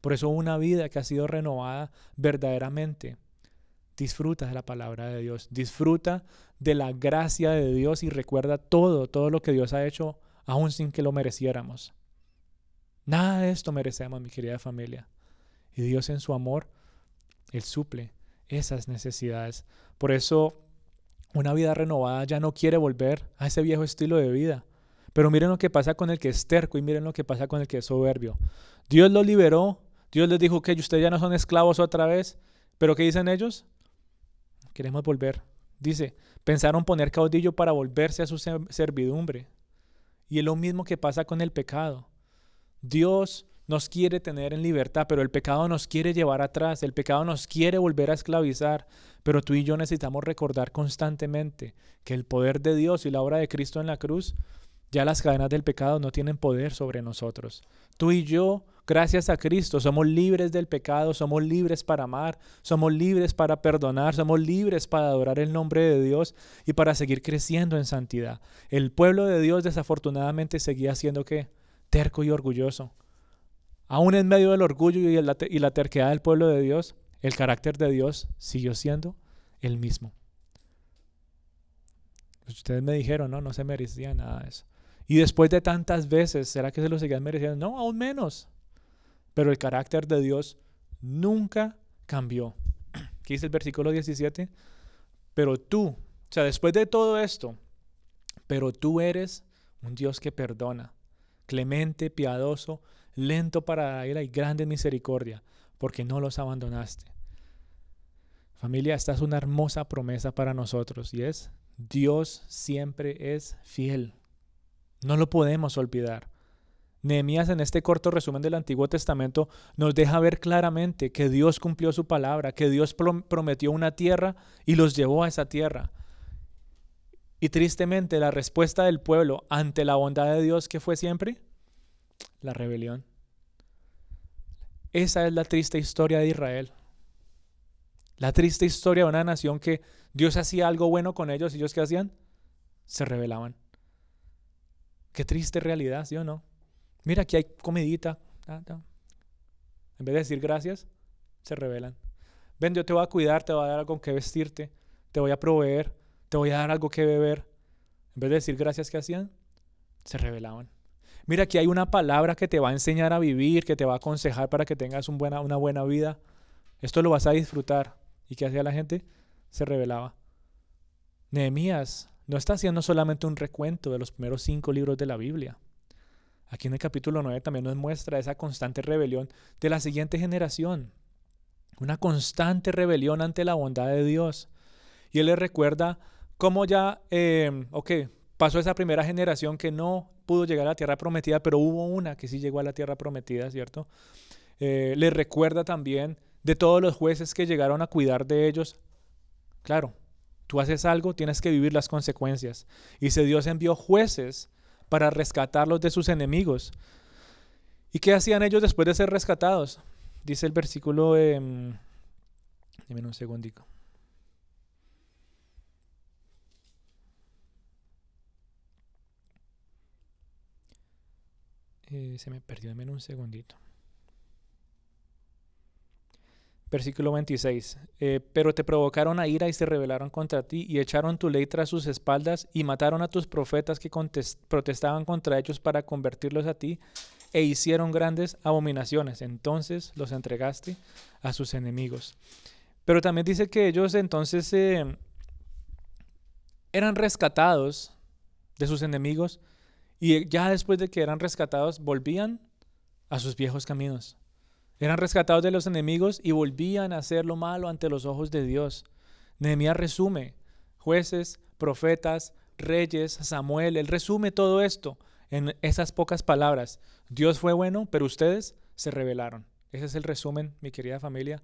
Por eso una vida que ha sido renovada verdaderamente. Disfruta de la palabra de Dios, disfruta de la gracia de Dios y recuerda todo, todo lo que Dios ha hecho, aún sin que lo mereciéramos. Nada de esto merecemos, mi querida familia. Y Dios en su amor, Él suple esas necesidades. Por eso una vida renovada ya no quiere volver a ese viejo estilo de vida. Pero miren lo que pasa con el que es terco y miren lo que pasa con el que es soberbio. Dios lo liberó, Dios les dijo que ustedes ya no son esclavos otra vez, pero ¿qué dicen ellos? Queremos volver. Dice, pensaron poner caudillo para volverse a su servidumbre. Y es lo mismo que pasa con el pecado. Dios nos quiere tener en libertad, pero el pecado nos quiere llevar atrás, el pecado nos quiere volver a esclavizar, pero tú y yo necesitamos recordar constantemente que el poder de Dios y la obra de Cristo en la cruz, ya las cadenas del pecado no tienen poder sobre nosotros. Tú y yo, gracias a Cristo, somos libres del pecado, somos libres para amar, somos libres para perdonar, somos libres para adorar el nombre de Dios y para seguir creciendo en santidad. El pueblo de Dios desafortunadamente seguía siendo que terco y orgulloso Aún en medio del orgullo y la, terquedad del pueblo de Dios, el carácter de Dios siguió siendo el mismo. Pues ustedes me dijeron, no, no se merecía nada de eso. Y después de tantas veces, ¿será que se lo seguían mereciendo? No, aún menos. Pero el carácter de Dios nunca cambió. ¿Qué dice el versículo 17? Pero tú, o sea, después de todo esto, pero tú eres un Dios que perdona, clemente, piadoso, lento para ira y grande misericordia, porque no los abandonaste. Familia, esta es una hermosa promesa para nosotros y es, Dios siempre es fiel. No lo podemos olvidar. Nehemías en este corto resumen del Antiguo Testamento nos deja ver claramente que Dios cumplió su palabra, que Dios prometió una tierra y los llevó a esa tierra. Y tristemente la respuesta del pueblo ante la bondad de Dios que fue siempre la rebelión. Esa es la triste historia de Israel. La triste historia de una nación que Dios hacía algo bueno con ellos y ellos qué hacían? Se rebelaban. Qué triste realidad, ¿sí o no? Mira, aquí hay comidita. En vez de decir gracias, se rebelan. Ven, yo te voy a cuidar, te voy a dar algo que vestirte, te voy a proveer, te voy a dar algo que beber. En vez de decir gracias, ¿qué hacían? Se rebelaban. Mira, aquí hay una palabra que te va a enseñar a vivir, que te va a aconsejar para que tengas una buena vida. Esto lo vas a disfrutar. ¿Y qué hacía la gente? Se revelaba. Nehemías no está haciendo solamente un recuento de los primeros cinco libros de la Biblia. Aquí en el capítulo 9 también nos muestra esa constante rebelión de la siguiente generación. Una constante rebelión ante la bondad de Dios. Y él le recuerda cómo ya, eh, ok, pasó esa primera generación que no pudo llegar a la tierra prometida, pero hubo una que sí llegó a la tierra prometida, ¿cierto? Eh, le recuerda también de todos los jueces que llegaron a cuidar de ellos. Claro, tú haces algo, tienes que vivir las consecuencias. Y si Dios envió jueces para rescatarlos de sus enemigos. ¿Y qué hacían ellos después de ser rescatados? Dice el versículo, eh, dime un segundito. Eh, se me perdió en un segundito. Versículo 26. Eh, pero te provocaron a ira y se rebelaron contra ti y echaron tu ley tras sus espaldas y mataron a tus profetas que protestaban contra ellos para convertirlos a ti e hicieron grandes abominaciones. Entonces los entregaste a sus enemigos. Pero también dice que ellos entonces eh, eran rescatados de sus enemigos y ya después de que eran rescatados, volvían a sus viejos caminos. Eran rescatados de los enemigos y volvían a hacer lo malo ante los ojos de Dios. Nehemías resume jueces, profetas, reyes, Samuel. Él resume todo esto en esas pocas palabras. Dios fue bueno, pero ustedes se rebelaron. Ese es el resumen, mi querida familia,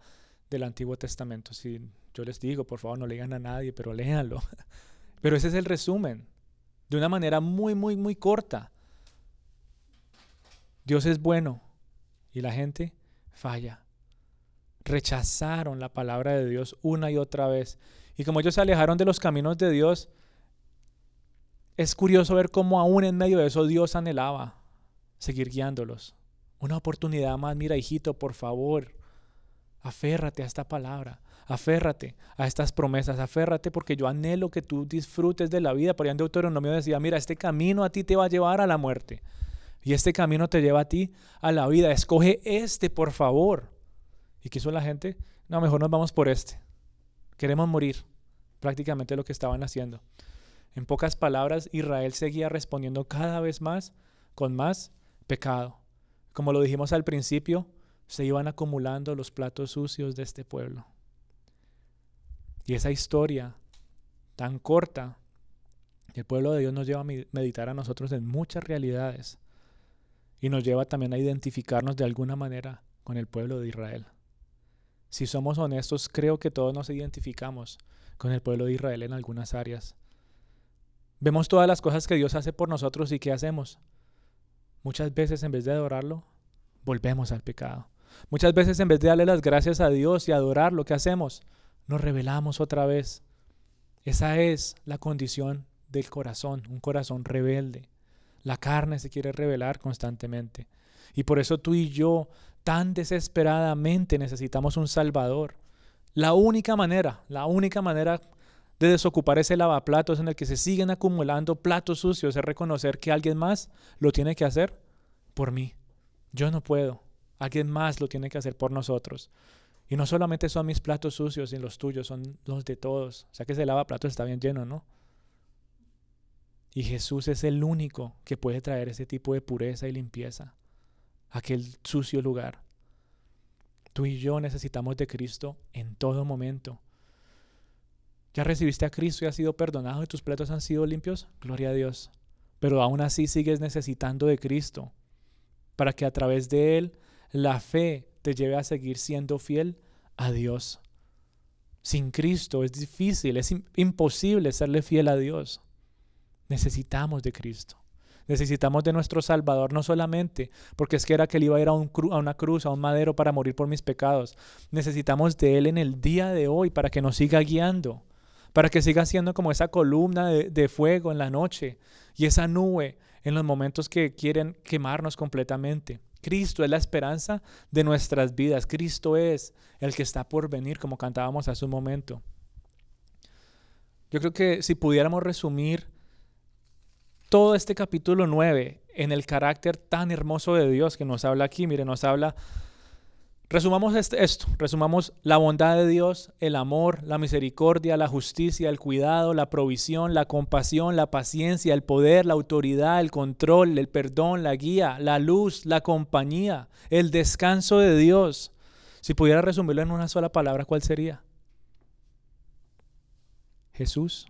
del Antiguo Testamento. Si yo les digo, por favor, no le digan a nadie, pero léanlo. Pero ese es el resumen de una manera muy, muy, muy corta. Dios es bueno y la gente falla. Rechazaron la palabra de Dios una y otra vez. Y como ellos se alejaron de los caminos de Dios, es curioso ver cómo aún en medio de eso Dios anhelaba seguir guiándolos Una oportunidad más, mira hijito, por favor, aférrate a esta palabra, aférrate a estas promesas, aférrate porque yo anhelo que tú disfrutes de la vida. Por allá en Deuteronomio decía, mira, este camino a ti te va a llevar a la muerte y este camino te lleva a ti a la vida. Escoge este, por favor. ¿Y qué hizo la gente? No, mejor nos vamos por este. Queremos morir. Prácticamente lo que estaban haciendo. En pocas palabras, Israel seguía respondiendo cada vez más con más pecado. Como lo dijimos al principio, se iban acumulando los platos sucios de este pueblo. Y esa historia tan corta, el pueblo de Dios nos lleva a meditar a nosotros en muchas realidades y nos lleva también a identificarnos de alguna manera con el pueblo de Israel. Si somos honestos, creo que todos nos identificamos con el pueblo de Israel en algunas áreas. Vemos todas las cosas que Dios hace por nosotros y ¿qué hacemos? Muchas veces en vez de adorarlo, volvemos al pecado. Muchas veces en vez de darle las gracias a Dios y adorar lo que hacemos, nos rebelamos otra vez. Esa es la condición del corazón, un corazón rebelde. La carne se quiere rebelar constantemente. Y por eso tú y yo tan desesperadamente necesitamos un Salvador. La única manera, la única manera de desocupar ese lavaplatos en el que se siguen acumulando platos sucios es reconocer que alguien más lo tiene que hacer por mí. Yo no puedo. Alguien más lo tiene que hacer por nosotros. Y no solamente son mis platos sucios y los tuyos, son los de todos. O sea que ese lavaplatos está bien lleno, ¿no? Y Jesús es el único que puede traer ese tipo de pureza y limpieza a aquel sucio lugar. Tú y yo necesitamos de Cristo en todo momento. Ya recibiste a Cristo y has sido perdonado y tus platos han sido limpios. Gloria a Dios. Pero aún así sigues necesitando de Cristo para que a través de Él la fe te lleve a seguir siendo fiel a Dios. Sin Cristo es difícil, es imposible serle fiel a Dios. Necesitamos de Cristo. Necesitamos de nuestro Salvador no solamente porque es que era que él iba a ir a, a, una cruz, a un madero para morir por mis pecados. Necesitamos de Él en el día de hoy para que nos siga guiando para que siga siendo como esa columna de, fuego en la noche y esa nube en los momentos que quieren quemarnos completamente. Cristo es la esperanza de nuestras vidas. Cristo es el que está por venir, como cantábamos hace un momento. Yo creo que si pudiéramos resumir todo este capítulo 9 en el carácter tan hermoso de Dios que nos habla aquí, mire, nos habla Resumamos este, esto, resumamos la bondad de Dios, el amor, la misericordia, la justicia, el cuidado, la provisión, la compasión, la paciencia, el poder, la autoridad, el control, el perdón, la guía, la luz, la compañía, el descanso de Dios. Si pudiera resumirlo en una sola palabra, ¿cuál sería? Jesús.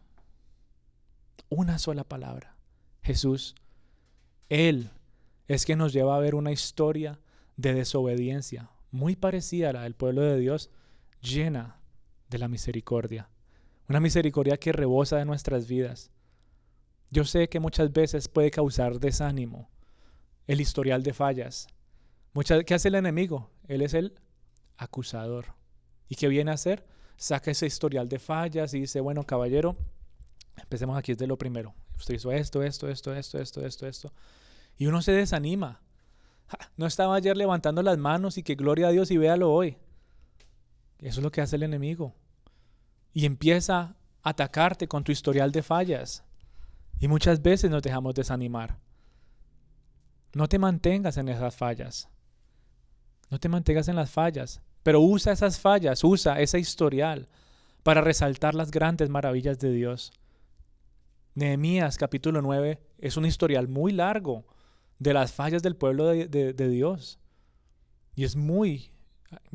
Una sola palabra. Jesús. Él es quien nos lleva a ver una historia de desobediencia, muy parecida a la del pueblo de Dios, llena de la misericordia. Una misericordia que rebosa de nuestras vidas. Yo sé que muchas veces puede causar desánimo el historial de fallas. Muchas, ¿Qué hace el enemigo? Él es el acusador. ¿Y qué viene a hacer? Saca ese historial de fallas y dice, bueno, caballero, empecemos aquí desde lo primero. Usted hizo esto, esto, esto, esto, esto, esto, esto. Y uno se desanima. No estaba ayer levantando las manos y que gloria a Dios y véalo hoy. Eso es lo que hace el enemigo. Y empieza a atacarte con tu historial de fallas. Y muchas veces nos dejamos desanimar. No te mantengas en esas fallas. No te mantengas en las fallas. Pero usa esas fallas, usa ese historial para resaltar las grandes maravillas de Dios. Nehemías capítulo 9 es un historial muy largo de las fallas del pueblo de, Dios. Y es muy,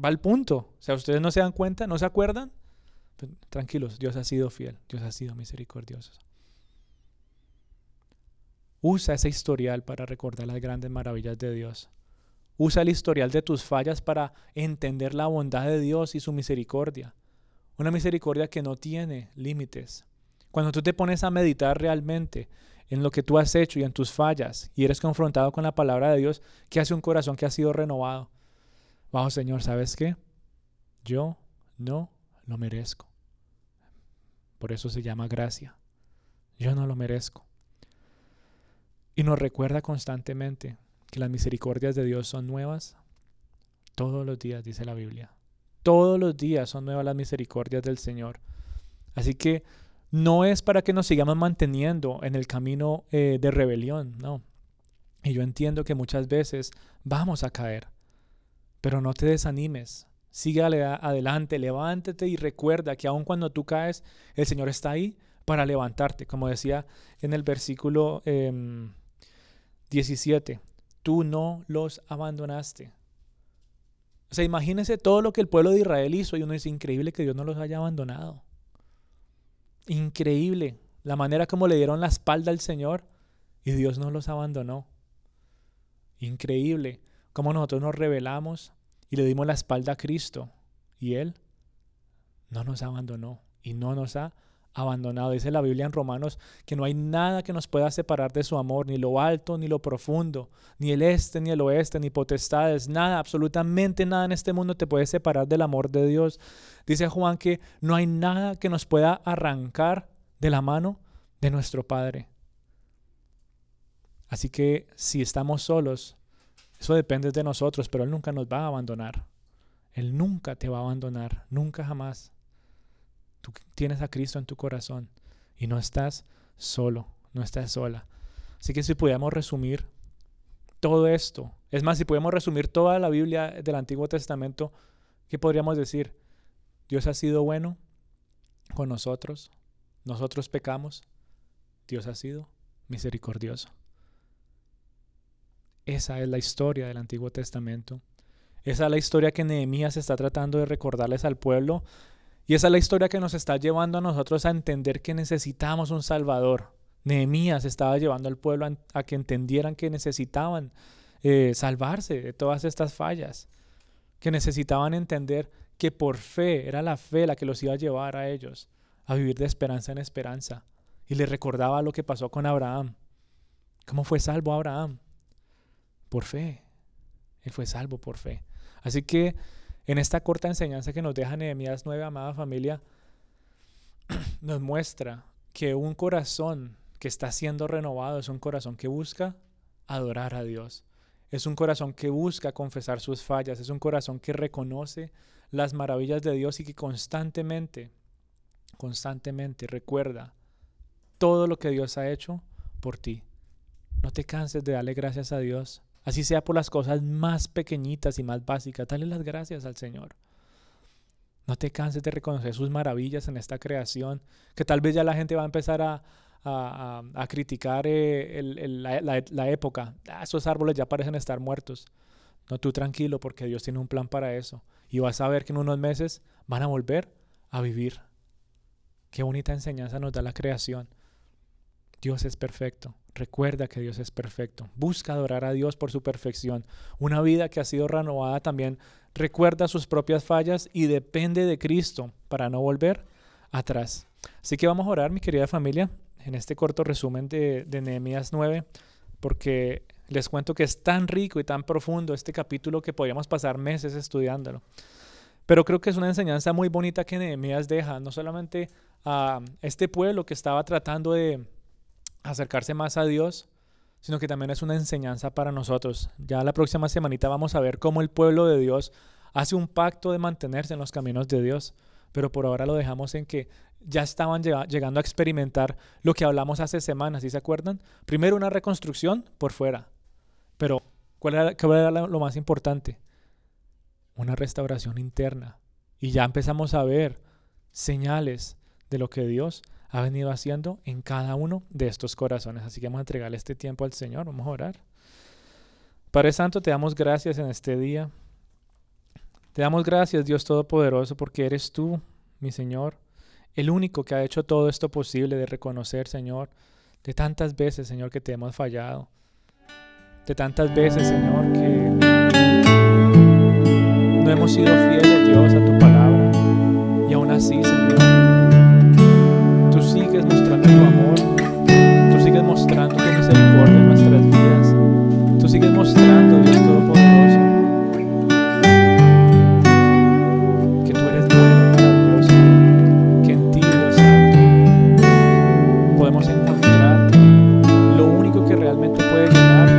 va al punto. O sea, ustedes no se dan cuenta, no se acuerdan. Pues, tranquilos, Dios ha sido fiel, Dios ha sido misericordioso. Usa ese historial para recordar las grandes maravillas de Dios. Usa el historial de tus fallas para entender la bondad de Dios y su misericordia. Una misericordia que no tiene límites. Cuando tú te pones a meditar realmente en lo que tú has hecho y en tus fallas y eres confrontado con la palabra de Dios, ¿qué hace un corazón que ha sido renovado? Vamos, Señor, ¿sabes qué? Yo no lo merezco. Por eso se llama gracia. Yo no lo merezco. Y nos recuerda constantemente que las misericordias de Dios son nuevas todos los días, dice la Biblia. Todos los días son nuevas las misericordias del Señor. Así que no es para que nos sigamos manteniendo en el camino eh, de rebelión, no. Y yo entiendo que muchas veces vamos a caer, pero no te desanimes. Sigue adelante, levántate y recuerda que aun cuando tú caes, el Señor está ahí para levantarte. Como decía en el versículo 17, em, tú no los abandonaste. O sea, imagínense todo lo que el pueblo de Israel hizo y uno es increíble que Dios no los haya abandonado. Increíble la manera como le dieron la espalda al Señor y Dios no los abandonó. Increíble cómo nosotros nos rebelamos y le dimos la espalda a Cristo y Él no nos abandonó y no nos ha abandonado. Dice la Biblia en Romanos que no hay nada que nos pueda separar de su amor, ni lo alto, ni lo profundo, ni el este, ni el oeste, ni potestades, nada, absolutamente nada en este mundo te puede separar del amor de Dios. Dice Juan que no hay nada que nos pueda arrancar de la mano de nuestro Padre. Así que si estamos solos, eso depende de nosotros, pero Él nunca nos va a abandonar. Él nunca te va a abandonar, nunca jamás. Tú tienes a Cristo en tu corazón y no estás solo, no estás sola. Así que si pudiéramos resumir todo esto, es más, si pudiéramos resumir toda la Biblia del Antiguo Testamento, ¿qué podríamos decir? Dios ha sido bueno con nosotros, nosotros pecamos, Dios ha sido misericordioso. Esa es la historia del Antiguo Testamento. Esa es la historia que Nehemías está tratando de recordarles al pueblo y esa es la historia que nos está llevando a nosotros a entender que necesitamos un Salvador. Nehemías estaba llevando al pueblo a, que entendieran que necesitaban eh, salvarse de todas estas fallas, que necesitaban entender que por fe era la fe la que los iba a llevar a ellos a vivir de esperanza en esperanza. Y les recordaba lo que pasó con Abraham. ¿Cómo fue salvo Abraham? Por fe. Él fue salvo por fe. Así que en esta corta enseñanza que nos deja Nehemías 9, amada familia, nos muestra que un corazón que está siendo renovado es un corazón que busca adorar a Dios. Es un corazón que busca confesar sus fallas, es un corazón que reconoce las maravillas de Dios y que constantemente, constantemente recuerda todo lo que Dios ha hecho por ti. No te canses de darle gracias a Dios. Así sea por las cosas más pequeñitas y más básicas, dale las gracias al Señor. No te canses de reconocer sus maravillas en esta creación, que tal vez ya la gente va a empezar a, criticar eh, la, época. Ah, esos árboles ya parecen estar muertos. No, tú tranquilo porque Dios tiene un plan para eso. Y vas a ver que en unos meses van a volver a vivir. Qué bonita enseñanza nos da la creación. Dios es perfecto. Recuerda que Dios es perfecto. Busca adorar a Dios por su perfección. Una vida que ha sido renovada también recuerda sus propias fallas y depende de Cristo para no volver atrás. Así que vamos a orar, mi querida familia, en este corto resumen de, de Nehemías 9, porque les cuento que es tan rico y tan profundo este capítulo que podríamos pasar meses estudiándolo. Pero creo que es una enseñanza muy bonita que Nehemías deja, no solamente a este pueblo que estaba tratando de acercarse más a Dios, sino que también es una enseñanza para nosotros. Ya la próxima semanita vamos a ver cómo el pueblo de Dios hace un pacto de mantenerse en los caminos de Dios, pero por ahora lo dejamos en que ya estaban llegando a experimentar lo que hablamos hace semanas, ¿sí se acuerdan? Primero una reconstrucción por fuera, pero ¿cuál era, cuál era lo más importante? Una restauración interna. Y ya empezamos a ver señales de lo que Dios ha venido haciendo en cada uno de estos corazones. Así que vamos a entregarle este tiempo al Señor. Vamos a orar. Padre Santo, te damos gracias en este día. Te damos gracias, Dios Todopoderoso, porque eres tú, mi Señor, el único que ha hecho todo esto posible de reconocer, Señor, de tantas veces, Señor, que te hemos fallado. De tantas veces, Señor, que no hemos sido fieles, Dios, a tu palabra. Y aún así, Señor, tu amor. Tú sigues mostrando tu misericordia en nuestras vidas. Tú sigues mostrando, Dios Todopoderoso, que tú eres bueno, maravilloso, que en ti, Dios Santo, podemos encontrar lo único que realmente puede llenar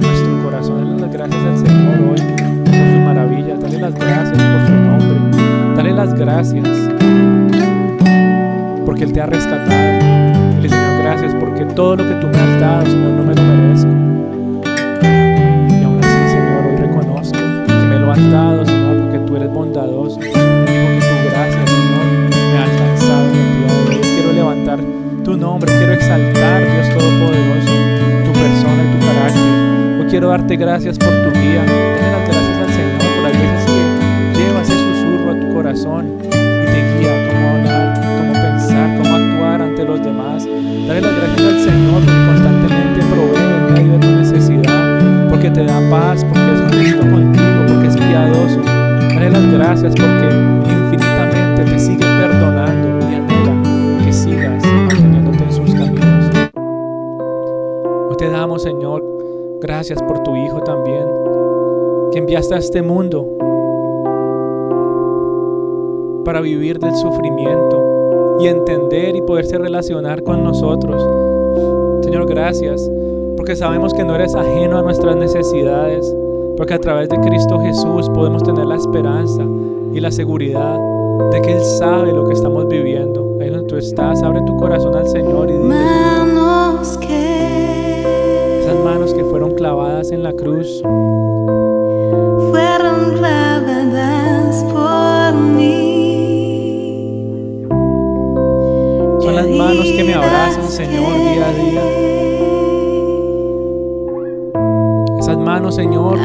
nuestro corazón. Dale las gracias al Señor hoy por su maravilla. Dale las gracias por su nombre. Dale las gracias porque Él te ha rescatado. Porque todo lo que tú me has dado, Señor, no me lo merezco. Y aún así, Señor, hoy reconozco que me lo has dado, Señor, porque tú eres bondadoso y porque tu gracia, Señor, me ha alcanzado en el. Quiero levantar tu nombre, quiero exaltar, Dios Todopoderoso, tu persona y tu carácter. Hoy quiero darte gracias por tu guía. Dale las gracias al Señor por las veces que llevas ese susurro a tu corazón Dale las gracias al Señor porque constantemente provee en medio de tu necesidad, porque te da paz, porque es justo contigo, porque es piadoso. Dale las gracias porque infinitamente te sigue perdonando y anhela que sigas manteniéndote en sus caminos. Te damos, Señor, gracias por tu Hijo también, que enviaste a este mundo para vivir del sufrimiento y entender y poderse relacionar con nosotros. Señor, gracias, porque sabemos que no eres ajeno a nuestras necesidades, porque a través de Cristo Jesús podemos tener la esperanza y la seguridad de que Él sabe lo que estamos viviendo. Ahí donde tú estás, abre tu corazón al Señor y dile, Manos que esas manos que fueron clavadas en la cruz, manos que me abrazan, Señor, día a día. Esas manos, Señor, que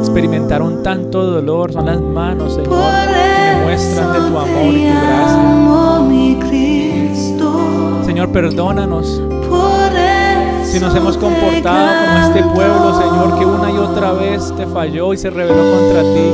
experimentaron tanto dolor, son las manos, Señor, que me muestran de tu amor y tu gracia. Señor, perdónanos si nos hemos comportado como este pueblo. Señor, que una y otra vez te falló y se rebeló contra ti.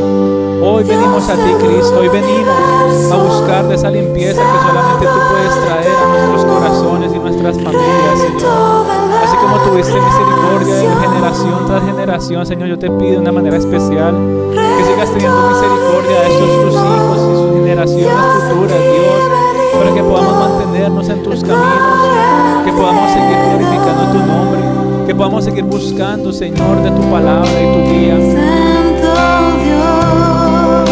Hoy venimos a ti, Cristo, hoy venimos a buscar de esa limpieza que solamente tú puedes traer a nuestros corazones y nuestras familias, Señor. Así como tuviste misericordia de generación tras generación, Señor, yo te pido de una manera especial que sigas teniendo misericordia de estos tus hijos y sus generaciones futuras, Dios, para que podamos mantenernos en tus caminos, que podamos seguir que podamos seguir buscando, Señor, de tu palabra y tu guía. Santo Dios,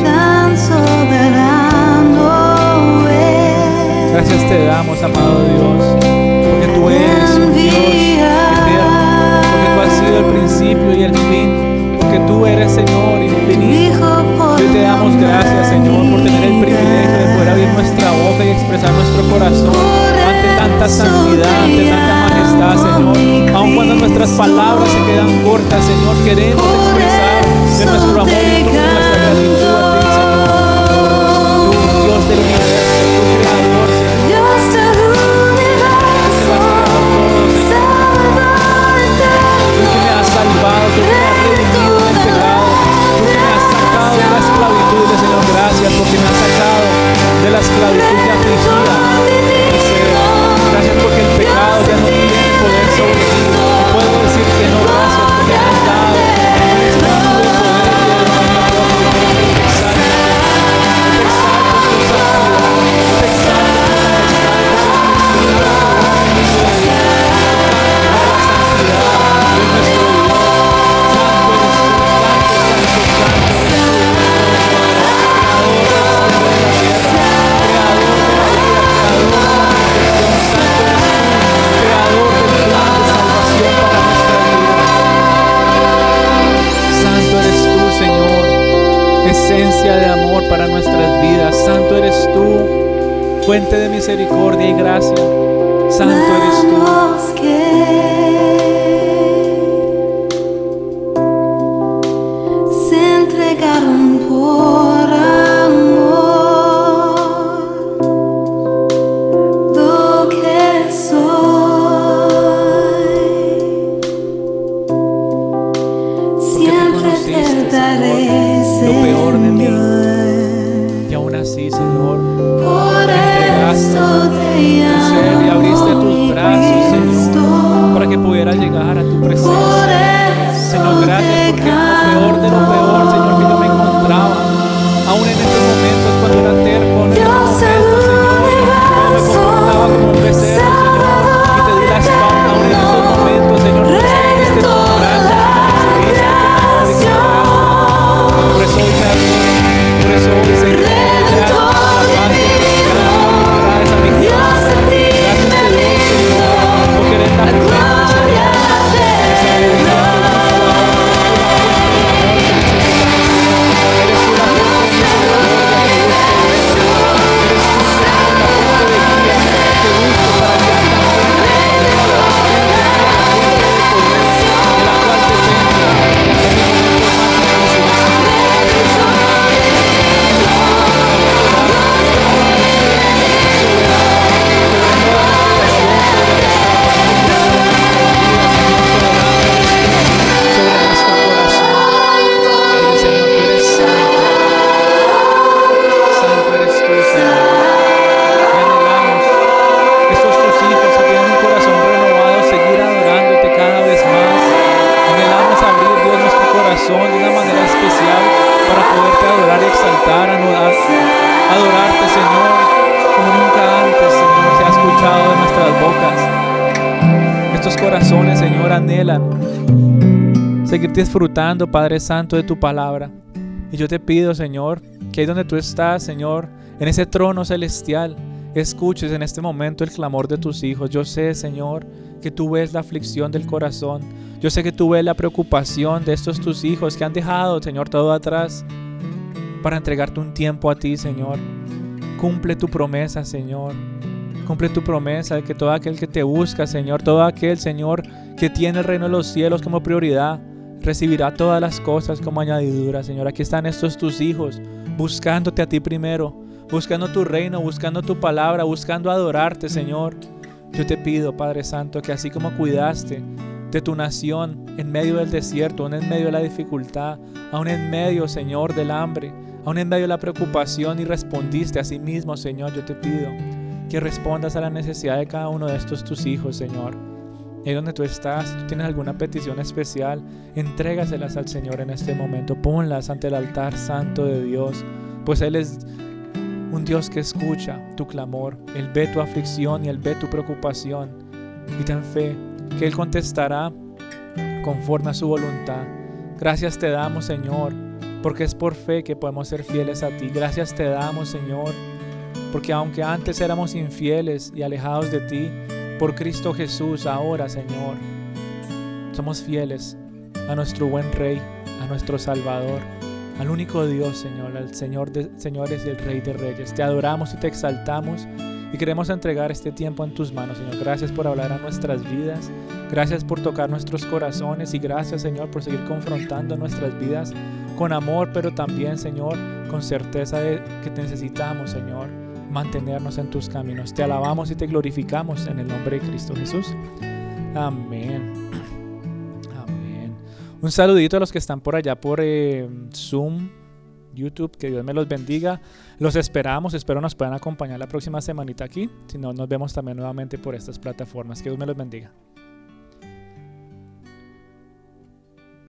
plan soberano es. Gracias te damos, amado Dios, porque tú eres un Dios eterno, porque tú has sido el principio y el fin, y expresar nuestro corazón ante tanta santidad, ante tanta majestad, Señor. Aun cuando nuestras palabras se quedan cortas, Señor, queremos expresar de nuestro amor y de nuestra gratitud a ti, Señor. Tú, Dios del universo, tu creador, de la esclavitud, de la peor disfrutando, Padre Santo, de tu palabra. Y yo te pido, Señor, que ahí donde tú estás, Señor, en ese trono celestial, escuches en este momento el clamor de tus hijos. Yo sé, Señor, que tú ves la aflicción del corazón. Yo sé que tú ves la preocupación de estos tus hijos que han dejado, Señor, todo atrás para entregarte un tiempo a ti, Señor. Cumple tu promesa, Señor. Cumple tu promesa de que todo aquel que te busca, Señor, todo aquel, Señor, que tiene el reino de los cielos como prioridad, recibirá todas las cosas como añadidura, Señor. Aquí están estos tus hijos, buscándote a ti primero, buscando tu reino, buscando tu palabra, buscando adorarte, Señor. Yo te pido, Padre Santo, que así como cuidaste de tu nación en medio del desierto, aún en medio de la dificultad, aún en medio, Señor, del hambre, aún en medio de la preocupación y respondiste a sí mismo, Señor, yo te pido que respondas a la necesidad de cada uno de estos tus hijos, Señor. Ahí donde tú estás, si tú tienes alguna petición especial, entrégaselas al Señor en este momento. Ponlas ante el altar santo de Dios, pues Él es un Dios que escucha tu clamor, Él ve tu aflicción y Él ve tu preocupación. Y ten fe que Él contestará conforme a su voluntad. Gracias te damos, Señor, porque es por fe que podemos ser fieles a ti. Gracias te damos, Señor, porque aunque antes éramos infieles y alejados de ti, por Cristo Jesús ahora, Señor, somos fieles a nuestro buen Rey, a nuestro Salvador al único Dios, Señor, al Señor de señores y el Rey de Reyes. Te adoramos y te exaltamos y queremos entregar este tiempo en tus manos, Señor. Gracias por hablar a nuestras vidas, gracias por tocar nuestros corazones y gracias, Señor, por seguir confrontando nuestras vidas con amor, pero también, Señor, con certeza de que te necesitamos, Señor, mantenernos en tus caminos. Te alabamos y te glorificamos en el nombre de Cristo Jesús. Amén. Un saludito a los que están por allá por eh, Zoom, YouTube, que Dios me los bendiga. Los esperamos, espero nos puedan acompañar la próxima semanita aquí. Si no, nos vemos también nuevamente por estas plataformas. Que Dios me los bendiga.